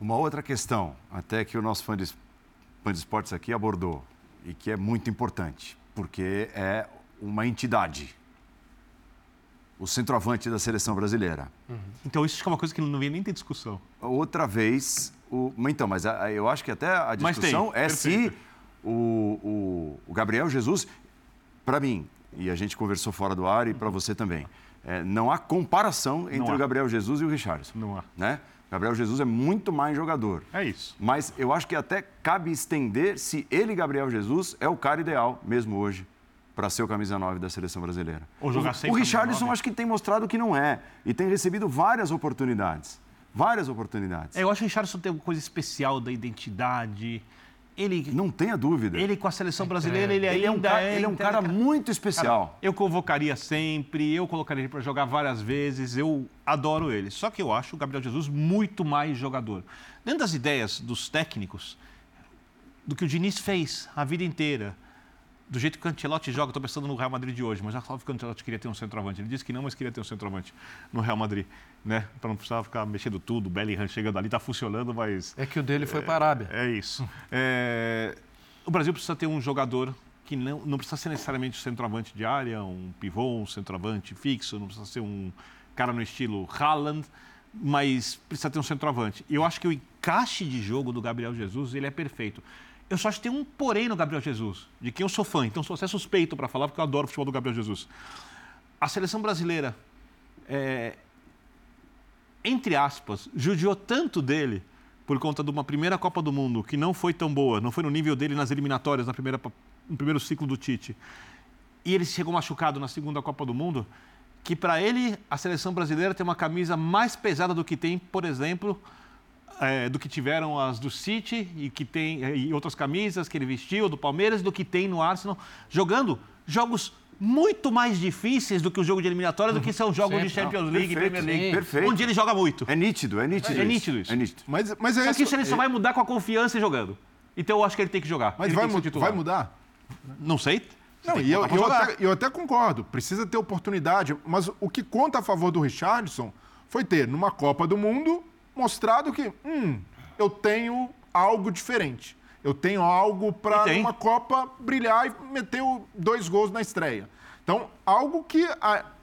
S1: Uma outra questão, até que o nosso fã de, fã de esportes aqui abordou, e que é muito importante, porque é uma entidade. O centroavante da seleção brasileira.
S4: Então isso é uma coisa que não vem nem ter discussão.
S1: Outra vez, o... então, mas a- a- eu acho que até a
S4: Mas tem,
S1: discussão é
S4: perfeito.
S1: se o, o, o Gabriel Jesus, para mim, e a gente conversou fora do ar e para você também, é, não há comparação entre
S4: há.
S1: o Gabriel Jesus e o Richardson.
S4: Não há.
S1: Né? Gabriel Jesus é muito mais jogador.
S4: É isso.
S1: Mas eu acho que até cabe estender se ele, Gabriel Jesus, é o cara ideal, mesmo hoje, para ser o camisa 9 da seleção brasileira.
S4: Ou jogar
S1: o,
S4: sem
S1: o
S4: 9.
S1: acho que tem mostrado que não é. E tem recebido várias oportunidades. Várias oportunidades.
S4: É, eu acho que o Richardson tem uma coisa especial da identidade. Ele,
S1: Não tenha dúvida.
S4: ele com a seleção brasileira, ele,
S1: Ele é um,
S4: ainda
S1: ca- ele é um cara muito especial.
S4: Eu convocaria sempre, eu colocaria ele para jogar várias vezes, eu adoro ele. Só que eu acho o Gabriel Jesus muito mais jogador. Dentro das ideias dos técnicos, do que o Diniz fez a vida inteira, do jeito que o Ancelotti joga, estou pensando no Real Madrid de hoje, mas já falava que o Ancelotti queria ter um centroavante. Ele disse que não, mas queria ter um centroavante no Real Madrid, né? Para não precisar ficar mexendo tudo, o Bellingham chegando ali, está funcionando, mas
S3: É que o dele foi para a Arábia.
S4: é isso. É, O Brasil precisa ter um jogador que não, não precisa ser necessariamente um centroavante de área, um pivô, um centroavante fixo, não precisa ser um cara no estilo Haaland, mas precisa ter um centroavante. Eu acho que o encaixe de jogo do Gabriel Jesus ele é perfeito. Eu só acho que tem um porém no Gabriel Jesus, de quem eu sou fã, então sou até suspeito para falar, porque eu adoro o futebol do Gabriel Jesus. A seleção brasileira, é, entre aspas, judiou tanto dele por conta de uma primeira Copa do Mundo que não foi tão boa, não foi no nível dele nas eliminatórias na primeira, no primeiro ciclo do Tite. E ele chegou machucado na segunda Copa do Mundo, que para ele a seleção brasileira tem uma camisa mais pesada do que tem, por exemplo, é, do que tiveram as do City e que tem e outras camisas que ele vestiu do Palmeiras do que tem no Arsenal, jogando jogos muito mais difíceis do que o jogo de eliminatória do que são jogos de
S3: Sempre,
S4: Champions
S1: não.
S4: League,
S1: Perfeito,
S4: Premier League,
S1: sim. Perfeito.
S4: onde ele joga muito.
S1: É nítido, é nítido.
S4: É nítido isso.
S1: É nítido.
S2: Mas, mas é
S4: Só que
S2: isso.
S4: isso ele só vai mudar com a confiança e jogando. Então eu acho que ele tem que jogar.
S2: Mas
S4: Ele
S2: vai,
S4: tem que
S2: mu- vai mudar?
S4: Não sei. Você
S2: Não, e eu, eu até, eu até concordo, precisa ter oportunidade, mas o que conta a favor do Richardson foi ter, numa Copa do Mundo, mostrado que, hum, eu tenho algo diferente. Eu tenho algo para numa Copa brilhar e meter dois gols na estreia. Então, algo que.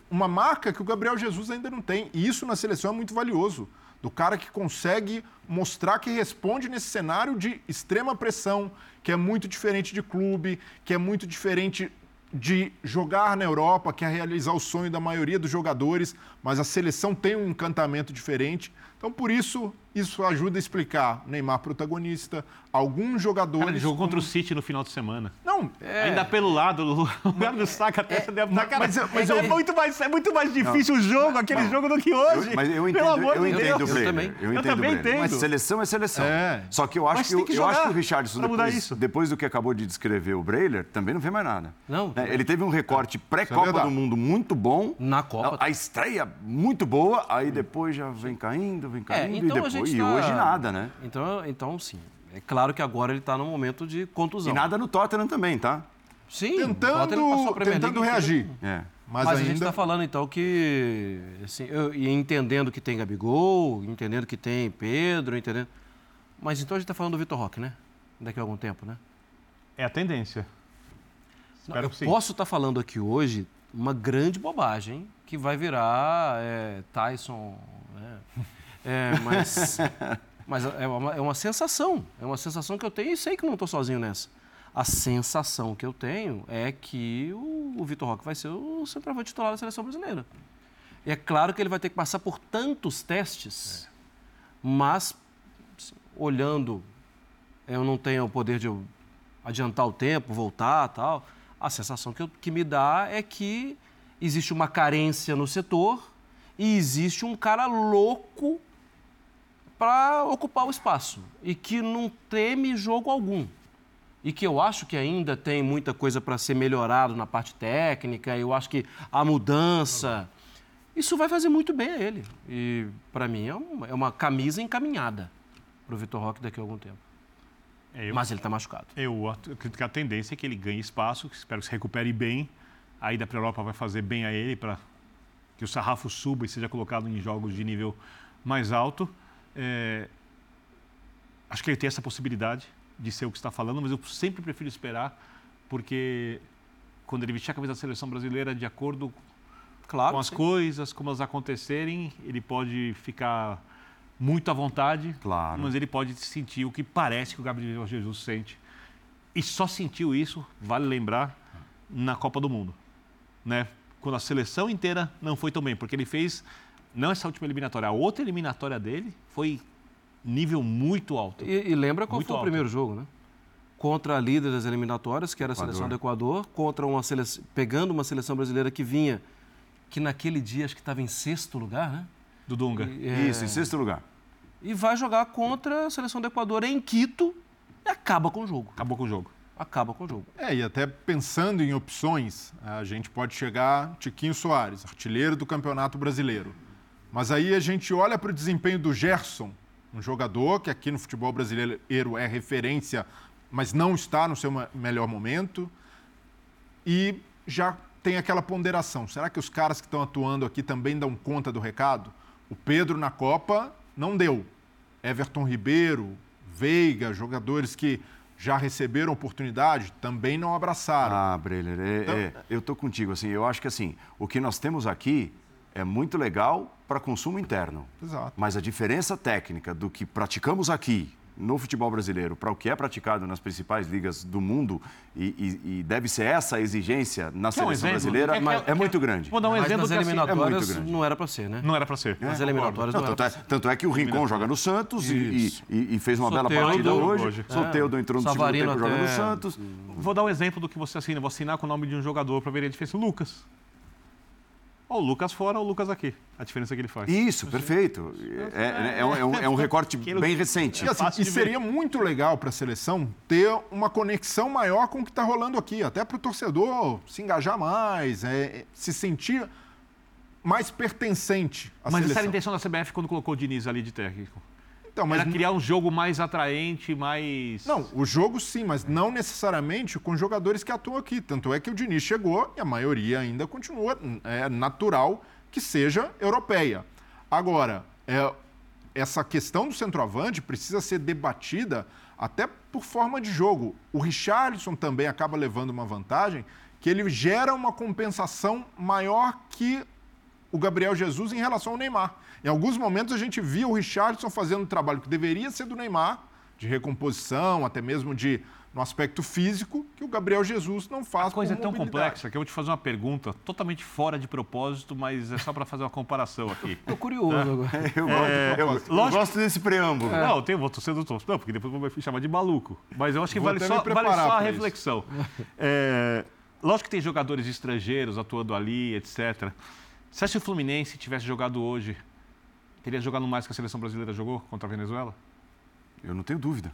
S2: uma marca que o Gabriel Jesus ainda não tem. E isso na seleção é muito valioso. Do cara que consegue mostrar que responde nesse cenário de extrema pressão, que é muito diferente de clube, que é muito diferente de jogar na Europa, que é realizar o sonho da maioria dos jogadores, mas a seleção tem um encantamento diferente. Então, por isso, isso ajuda a explicar Neymar protagonista, alguns jogadores.
S4: Cara, ele jogou contra o City no final de semana.
S2: Não,
S4: Ainda pelo lado, o lugar do saco até você deve estar.
S2: Mas eu- mas
S4: é,
S2: eu-
S4: muito mais, é muito mais difícil o jogo, aquele jogo, do que hoje.
S1: Eu- mas eu
S4: Pelo
S1: entendo,
S4: amor
S1: eu
S4: de
S1: entendo
S4: Deus.
S1: o Bremer.
S3: também.
S1: Eu,
S4: Eu
S1: entendo
S4: também
S1: o Bremer. Mas
S4: entendo.
S1: seleção é seleção.
S2: É.
S1: Só que eu acho,
S4: Mas
S1: que,
S4: que
S1: eu acho que o Richardson, depois, depois do que acabou de descrever o Breiler, também não vê mais nada.
S3: Não.
S1: Né? Ele teve um recorte pré-Copa
S2: verdade.
S1: do Mundo muito bom.
S3: Na Copa.
S1: A, a estreia muito boa, aí depois já vem caindo, vem
S3: É,
S1: caindo,
S3: então
S1: e depois.
S3: Gente
S1: E
S3: tá-
S1: hoje nada, né?
S3: Então, então sim. É claro que agora ele está no momento de contusão.
S1: E nada no Tottenham também, tá?
S3: Sim, o Tottenham passou
S2: tentando, tentando
S3: League
S2: reagir.
S1: É.
S2: Mas,
S3: Mas, a gente
S2: ainda.
S3: está falando então que, assim, eu, e entendendo que tem Gabigol, entendendo que tem Pedro, entendendo. Mas então a gente está falando do Vitor Roque, né? Daqui a algum tempo, né?
S4: É a tendência.
S3: Não, eu
S4: que sim.
S3: posso estar falando aqui hoje uma grande bobagem que vai virar é, Tyson. né? É, mas mas é, uma, é uma sensação. É uma sensação que eu tenho e sei que não estou sozinho nessa. A sensação que eu tenho é que o, o Vitor Roque vai ser o centroavante titular da seleção brasileira. E é claro que ele vai ter que passar por tantos testes, mas assim, olhando, eu não tenho o poder de adiantar o tempo, voltar tal. A sensação que, eu- que me dá é que existe uma carência no setor e existe um cara louco para ocupar o espaço e que não teme jogo algum. E que eu acho que ainda tem muita coisa para ser melhorado na parte técnica, eu acho que a mudança. Isso vai fazer muito bem a ele. E, para mim, é uma, é uma camisa encaminhada para o Vitor Roque daqui a algum tempo.
S4: É, eu,
S3: Mas ele está machucado.
S4: eu acredito que a tendência é que ele ganhe espaço, que espero que se recupere bem. A ida para a Europa vai fazer bem a ele, para que o sarrafo suba e seja colocado em jogos de nível mais alto. É, acho que ele tem essa possibilidade. de ser o que está falando, mas eu sempre prefiro esperar, porque quando ele vestir a camisa da seleção brasileira de acordo
S3: Claro.
S4: com as
S3: sim.
S4: coisas, como elas acontecerem, ele pode ficar muito à vontade,
S1: Claro.
S4: mas ele pode sentir o que parece que o Gabriel Jesus sente. E só sentiu isso, vale lembrar, na Copa do Mundo. Né? Quando a seleção inteira não foi tão bem, porque ele fez, não essa última eliminatória, a outra eliminatória dele foi nível muito alto.
S3: E, e lembra qual
S4: Muito
S3: foi
S4: alto.
S3: o primeiro jogo, né? Contra a líder das eliminatórias, que era a
S1: Equador.
S3: seleção do Equador, contra uma seleção, pegando uma seleção brasileira que vinha, que naquele dia acho que estava em sexto lugar, né?
S4: Do Dunga.
S3: E, é,
S1: Isso, em sexto lugar.
S3: e vai jogar contra a seleção do Equador em Quito e acaba com o jogo.
S4: Acabou com o jogo.
S3: Acaba com o jogo.
S2: É, e até pensando em opções, a gente pode chegar Tiquinho Soares, artilheiro do Campeonato Brasileiro. Mas aí a gente olha para o desempenho do Gerson, um jogador que aqui no futebol brasileiro é referência, mas não está no seu melhor momento. E já tem aquela ponderação. Será que os caras que estão atuando aqui também dão conta do recado? O Pedro na Copa não deu. Everton Ribeiro, Veiga, jogadores que já receberam oportunidade, também não abraçaram.
S1: Ah, Breler, é-
S2: Então-
S1: é, eu tô contigo. Assim, eu acho que assim, o que nós temos aqui é muito legal para consumo interno.
S2: Exato.
S1: Mas a diferença técnica do que praticamos aqui no futebol brasileiro para o que é praticado nas principais ligas do mundo e, e- e deve ser essa a exigência na
S4: Quer um
S1: seleção
S4: exemplo?
S1: brasileira
S4: Quer- quer-
S1: é muito grande.
S4: Vou dar um
S3: Mas
S4: exemplo
S3: nas
S4: que assim,
S3: eliminatórias
S1: grande.
S3: não era para ser, né?
S4: não era para ser.
S3: Nas eliminatórias
S1: Não,
S3: não,
S1: tanto,
S3: era
S1: é,
S3: pra ser.
S1: tanto é que o Rincon joga no Santos e, e- e fez uma bela
S3: Soteldo
S1: partida hoje.
S4: hoje.
S1: Soteudo entrou no
S3: Savarino
S1: segundo tempo joga no
S3: até-
S1: Santos.
S4: Vou dar um exemplo do que você assina. Vou assinar com o nome de um jogador para ver a diferença. Lucas. Ou o Lucas fora ou o Lucas aqui. A diferença que ele faz.
S1: Isso, perfeito. É, é- é um, é um- é um recorte bem recente.
S2: E, assim, e seria muito legal para a seleção ter uma conexão maior com o que está rolando aqui, até para o torcedor se engajar mais, é, é, se sentir mais pertencente à
S4: Mas essa era a
S2: seleção.
S4: intenção da CBF quando colocou o Diniz ali de técnico.
S2: Então, mas
S4: Era criar um jogo mais atraente, mais.
S2: Não, o jogo sim, mas não necessariamente com jogadores que atuam aqui. Tanto é que o Diniz chegou e a maioria ainda continua. É natural que seja europeia. Agora, é, essa questão do centroavante precisa ser debatida até por forma de jogo. O Richarlison também acaba levando uma vantagem que ele gera uma compensação maior que o Gabriel Jesus em relação ao Neymar. Em alguns momentos a gente via o Richardson fazendo um trabalho que deveria ser do Neymar, de recomposição, até mesmo de no aspecto físico, que o Gabriel Jesus não faz.
S4: A coisa é tão complexa que eu vou te fazer uma pergunta totalmente fora de propósito, mas é só para fazer uma comparação aqui.
S3: Tô curioso agora.
S1: Eu, gosto- eu- eu
S4: lógico-
S1: gosto desse preâmbulo.
S4: Não, eu tenho, vou torcer do Não, porque depois vai me chamar de maluco. Mas eu acho que
S2: Vou
S4: vale só, vale só a reflexão. É, lógico que tem jogadores estrangeiros atuando ali, etc. Se se o Fluminense tivesse jogado hoje, teria jogado mais que a seleção brasileira jogou contra a Venezuela?
S1: Eu não tenho dúvida.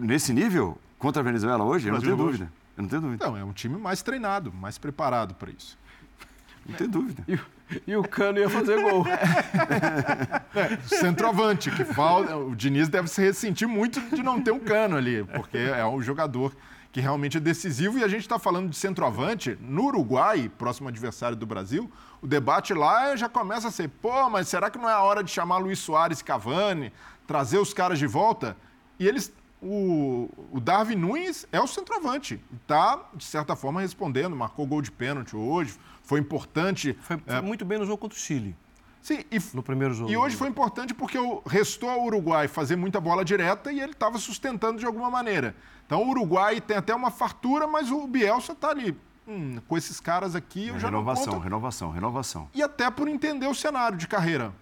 S1: Nesse nível, contra a Venezuela hoje, eu não tenho
S4: hoje.
S1: dúvida. Eu não tenho dúvida.
S2: Então, é um time mais treinado, mais preparado para isso.
S1: Não tenho dúvida.
S3: E, o- e o Cano ia fazer gol.
S2: Centroavante, que falta. O Diniz deve se ressentir muito de não ter um cano ali, porque é um jogador que realmente é decisivo. E a gente está falando de centroavante. No Uruguai, próximo adversário do Brasil, o debate lá já começa a ser: pô, mas será que não é a hora de chamar Luiz Soares Cavani, trazer os caras de volta? E eles. O, o Darwin Nunes é o centroavante. Está, de certa forma, respondendo. Marcou gol de pênalti hoje. Foi importante.
S3: Foi, foi muito bem no jogo contra o Chile,
S2: Sim, e
S3: no primeiro jogo.
S2: e hoje foi importante porque restou ao Uruguai fazer muita bola direta e ele estava sustentando de alguma maneira. Então o Uruguai tem até uma fartura, mas o Bielsa está ali. "Hum, com esses caras aqui eu já não
S1: renovação,
S2: conto.
S1: renovação, renovação.
S2: E até por entender o cenário de carreira.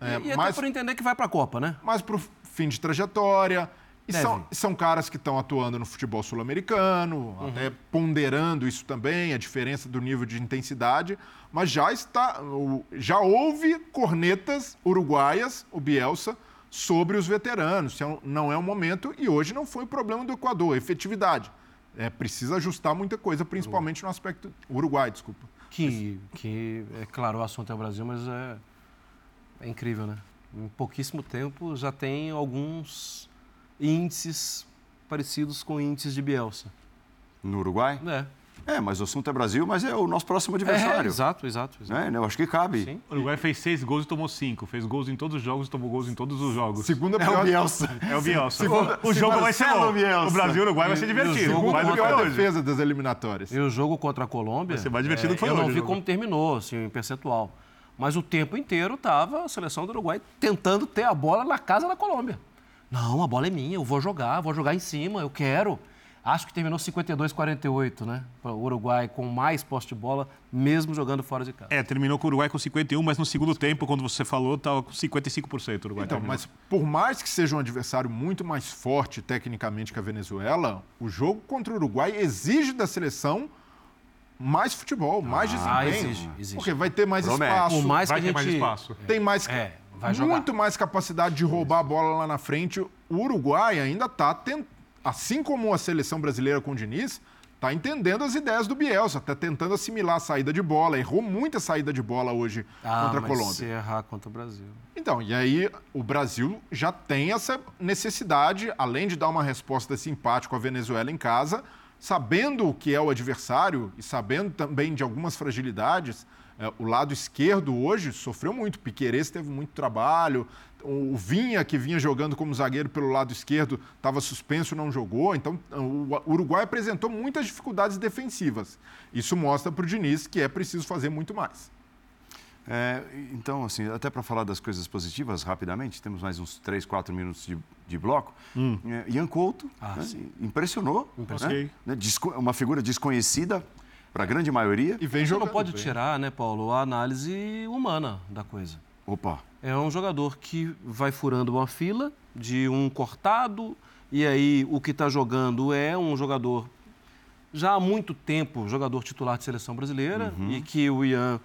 S2: É,
S3: E, e até
S2: mais,
S3: por entender que vai para a Copa, né?
S2: mais para o fim de trajetória. E
S3: Deve.
S2: são, são caras que estão atuando no futebol sul-americano, até ponderando isso também, a diferença do nível de intensidade. Mas já está. Já houve cornetas uruguaias, o Bielsa, sobre os veteranos. É Não é o momento, e hoje não foi o problema do Equador, a efetividade. É, precisa ajustar muita coisa, principalmente no aspecto. Uruguai, desculpa.
S3: Que, que, é claro, o assunto é o Brasil, mas é, é incrível, né? Em pouquíssimo tempo já tem alguns índices parecidos com índices de Bielsa.
S1: No Uruguai?
S3: É.
S1: É, mas o assunto é Brasil, mas é o nosso próximo adversário.
S3: É, exato, exato. exato.
S1: Né? Eu acho que cabe.
S3: Sim.
S4: O Uruguai fez seis gols e tomou cinco. Fez gols em todos os jogos e tomou gols em todos os jogos.
S2: Segunda
S1: É o
S2: pior,
S1: Bielsa.
S4: É o Bielsa.
S2: Segunda-
S4: o jogo vai ser bom.
S1: Bielsa.
S4: O Brasil e o Uruguai vai ser
S3: o
S4: divertido.
S3: jogo
S4: Mais que
S2: pior defesa das eliminatórias.
S3: E o jogo contra a Colômbia.
S4: Vai ser mais divertido
S3: é,
S4: que foi
S3: Eu não
S4: o
S3: vi
S4: jogo.
S3: como terminou, assim, em percentual. Mas o tempo inteiro estava a seleção do Uruguai tentando ter a bola na casa da Colômbia. Não, a bola é minha, eu vou jogar, vou jogar em cima, eu quero. Acho que terminou 52-48, né? Para o Uruguai com mais posse de bola, mesmo jogando fora de casa.
S4: É, terminou com o Uruguai com 51, mas no segundo tempo, quando você falou, estava com 55% o Uruguai.
S2: Então,
S4: terminou.
S2: mas por mais que seja um adversário muito mais forte tecnicamente que a Venezuela, o jogo contra o Uruguai exige da seleção mais futebol, mais desempenho.
S3: Ah, exige, exige.
S2: Porque vai ter mais
S1: Promete.
S2: espaço,
S3: Por mais
S4: vai
S3: que
S4: ter
S3: a
S4: mais
S3: gente...
S4: espaço.
S2: tem mais
S3: É, vai jogar.
S2: muito mais capacidade de roubar a bola lá na frente. O Uruguai ainda está tentando, assim como a seleção brasileira com o Diniz, está entendendo as ideias do Bielsa, está tentando assimilar a saída de bola. Errou muita saída de bola hoje
S3: Ah,
S2: contra a Colômbia.
S3: se errar contra o Brasil.
S2: Então, e aí o Brasil já tem essa necessidade, além de dar uma resposta simpática à Venezuela em casa, sabendo o que é o adversário e sabendo também de algumas fragilidades. É, o lado esquerdo hoje sofreu muito. Piquerez teve muito trabalho. O Vinha, que vinha jogando como zagueiro pelo lado esquerdo, estava suspenso, não jogou. Então, o Uruguai apresentou muitas dificuldades defensivas. Isso mostra para o Diniz que é preciso fazer muito mais.
S1: É, então, assim, até para falar das coisas positivas, rapidamente, temos mais uns 3, 4 minutos de, de bloco. É, Ian Couto
S3: Ah,
S1: né, impressionou. Né? Né, uma figura desconhecida para a grande maioria.
S2: E vem
S3: Você não
S2: jogando.
S3: pode
S2: bem.
S3: tirar, né, Paulo, a análise humana da coisa.
S1: Opa,
S3: É um jogador que vai furando uma fila de um cortado, e aí o que está jogando é um jogador já há muito tempo jogador titular de seleção brasileira e que o Ian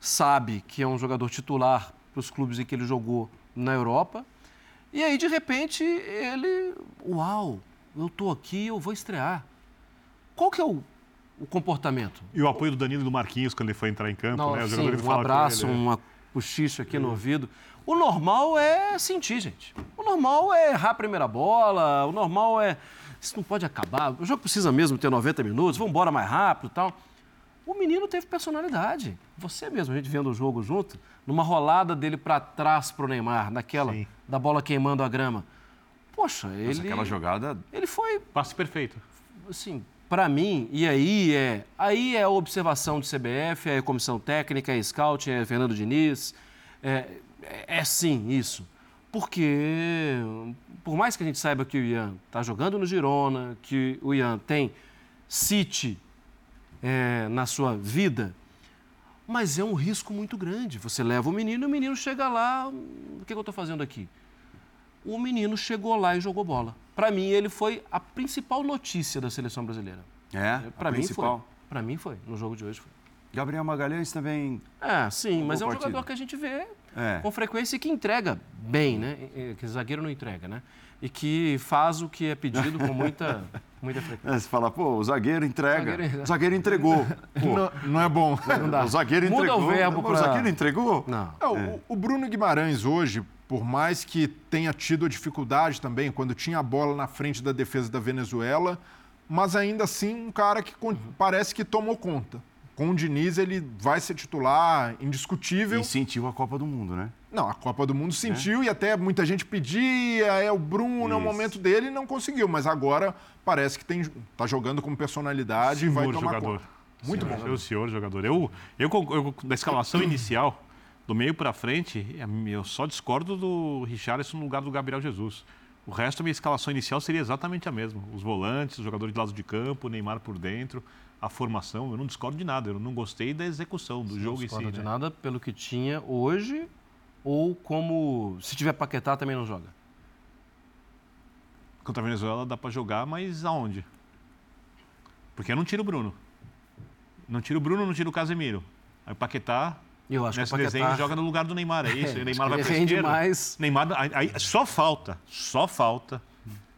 S3: sabe que é um jogador titular para os clubes em que ele jogou na Europa. E aí, de repente, ele. Uau, eu estou aqui, eu vou estrear. Qual que é o, o comportamento?
S4: E o apoio do Danilo e do Marquinhos quando ele foi entrar em campo,
S3: Não,
S4: né? Os
S3: sim, um abraço,
S4: ele, é.
S3: uma cochicha aqui no ouvido. O normal é sentir, gente. O normal é errar a primeira bola, o normal é. Isso não pode acabar. O jogo precisa mesmo ter 90 minutos, vamos embora mais rápido e tal. O menino teve personalidade. Você mesmo, a gente vendo o jogo junto, numa rolada dele para trás pro Neymar, naquela
S4: Sim.
S3: da bola queimando a grama. Poxa, ele.
S1: aquela jogada.
S3: Ele foi
S4: Passe perfeito.
S3: assim, para mim, e aí é, aí é a observação do CBF, é a comissão técnica, é scout, é Fernando Diniz, é, é, é sim isso. Porque, por mais que a gente saiba que o Ian está jogando no Girona, que o Ian tem City é, na sua vida, mas é um risco muito grande. Você leva o menino e o menino chega lá, o que, que eu estou fazendo aqui? O menino chegou lá e jogou bola. Para mim, ele foi a principal notícia da seleção brasileira.
S1: É,
S3: Para
S1: a
S3: mim
S1: principal.
S3: foi. Para mim foi. No jogo de hoje foi.
S1: Gabriel Magalhães também.
S3: É, sim, mas é um
S1: boa partida.
S3: jogador que a gente vê
S1: É.
S3: com frequência e que entrega bem, né? Que zagueiro não entrega, né? E que faz o que é pedido com muita, muita frequência.
S1: É, você fala, pô, o zagueiro entrega.
S3: Zagueiro-
S1: O zagueiro entregou.
S2: Não, não é bom.
S3: Não dá.
S1: o zagueiro
S3: Muda
S1: entregou.
S3: o verbo
S1: O
S3: pra-
S1: zagueiro entregou?
S3: Não.
S2: É, o- O, Bruno Guimarães hoje, por mais que tenha tido a dificuldade também, quando tinha a bola na frente da defesa da Venezuela, mas ainda assim um cara que con- parece que tomou conta. Com o Diniz ele vai ser titular, indiscutível.
S1: E sentiu a Copa do Mundo, né?
S2: Não, a Copa do Mundo sentiu e até muita gente pedia, é o Bruno, é o
S1: Isso.
S2: momento dele e não conseguiu. Mas agora parece que tem, tá jogando com personalidade e vai
S4: Senhor
S2: tomar
S4: jogador.
S2: conta. Muito
S4: Senhor,
S2: bom.
S4: Eu, senhor jogador. Eu, eu, eu- da escalação inicial, do meio para frente, é, eu só discordo do Richarlison no lugar do Gabriel Jesus. O resto, a minha escalação inicial seria exatamente a mesma. Os volantes, os jogadores de lado de campo, o Neymar por dentro, a formação. Eu não discordo de nada. Eu não gostei da execução do jogo
S3: não
S4: em si.
S3: discorda de
S4: né?
S3: nada pelo que tinha hoje ou como se tiver Paquetá também não joga.
S4: Contra a Venezuela dá para jogar, mas aonde? Porque eu não tiro o Bruno. Não tiro o Bruno, não tiro o Casemiro. Aí o Paquetá,
S3: Eu acho
S4: nesse
S3: que o Paquetá...
S4: desenho, joga no lugar do Neymar. É isso.
S3: É,
S4: o Neymar vai para
S3: rende
S4: esquerda.
S3: mais.
S4: Neymar, aí, aí só falta, só falta,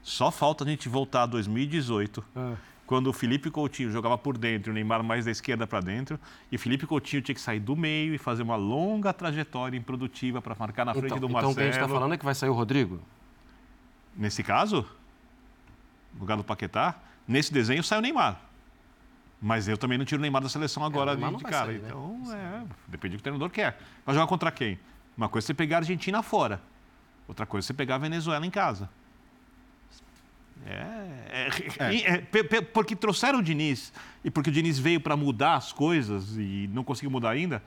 S4: só falta a gente voltar a 2018,
S3: Ah.
S4: quando o Felipe Coutinho jogava por dentro, o Neymar mais da esquerda para dentro, e o Felipe Coutinho tinha que sair do meio e fazer uma longa trajetória improdutiva para marcar na frente
S3: Então,
S4: do
S3: então
S4: Marcelo.
S3: o que a gente está falando é que vai sair o Rodrigo?
S4: Nesse caso, no lugar do Paquetá, nesse desenho sai o Neymar. Mas eu também não tiro o Neymar da seleção agora
S3: É, o Neymar
S4: de,
S3: não
S4: de
S3: vai
S4: cara.
S3: sair, né?
S4: Então, é, depende do que o treinador quer. Vai jogar contra quem? Uma coisa é você pegar a Argentina fora. Outra coisa é você pegar a Venezuela em casa. É, é, é, pe- porque trouxeram o Diniz e porque o Diniz veio para mudar as coisas e não conseguiu mudar ainda,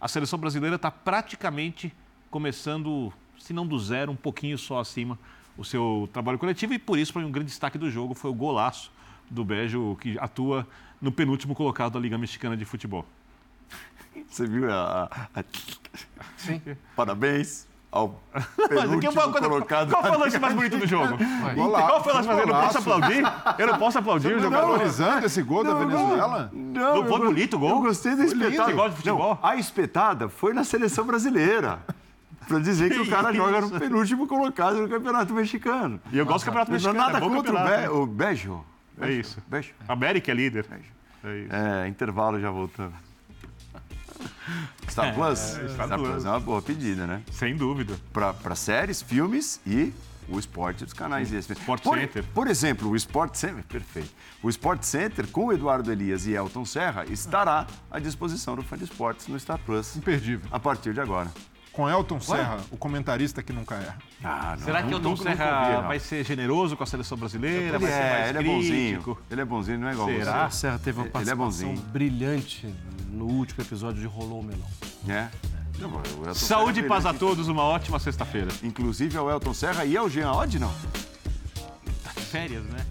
S4: a seleção brasileira está praticamente começando, se não do zero, um pouquinho só acima o seu trabalho coletivo e por isso, para mim, um grande destaque do jogo foi o golaço do Bejo, que atua no penúltimo colocado da Liga Mexicana de Futebol.
S1: Você viu a. a-
S3: Sim.
S1: Parabéns ao
S4: que
S1: penúltimo colocado.
S4: Qual foi o lance mais bonito do jogo?
S2: Golaço,
S4: Qual foi o lance mais bonito? Eu não posso aplaudir? Eu não posso aplaudir o
S2: Não,
S4: jogador?
S2: valorizando esse gol da Venezuela?
S1: Não,
S4: Não foi bonito o gol?
S1: Eu gostei da espetada.
S4: Você gosta de futebol?
S1: Não, a espetada foi na seleção brasileira. Pra dizer que o cara
S4: Que
S1: joga no
S4: isso?
S1: penúltimo colocado no Campeonato Mexicano.
S4: E eu gosto do Campeonato
S1: Não
S4: Mexicano.
S1: nada
S4: é bom
S1: contra o. Be o Bejo.
S4: É isso.
S1: Bejo.
S4: América é líder. É isso.
S1: É, intervalo já voltando. Star Plus?
S4: Star
S1: Star
S4: Plus.
S1: Plus é uma boa pedida, né?
S4: Sem dúvida.
S1: Para séries, filmes e o esporte dos canais ESPN.
S4: Sport
S1: por,
S4: Center.
S1: Por exemplo, o Sport Center, perfeito. O Sport Center com o Eduardo Elias e Elton Serra estará à disposição do fã de esportes no Star Plus
S2: Imperdível.
S1: a partir de agora.
S2: Com Elton Serra, o comentarista que nunca erra.
S1: Ah, não,
S4: Será que o Elton Serra vai ser generoso com a seleção brasileira?
S1: Ele
S4: vai ser mais
S1: é, ele é bonzinho. Ele é bonzinho, não é igual
S4: Será?
S3: O Serra teve uma
S1: Ele é
S3: participação
S1: bonzinho.
S3: brilhante no último episódio de Rolou o Melão.
S1: você. É. Não,
S4: Saúde e
S1: é
S4: paz a todos, uma ótima sexta-feira.
S1: Inclusive ao Elton Serra e ao Jean Odd, não?
S4: Férias, né?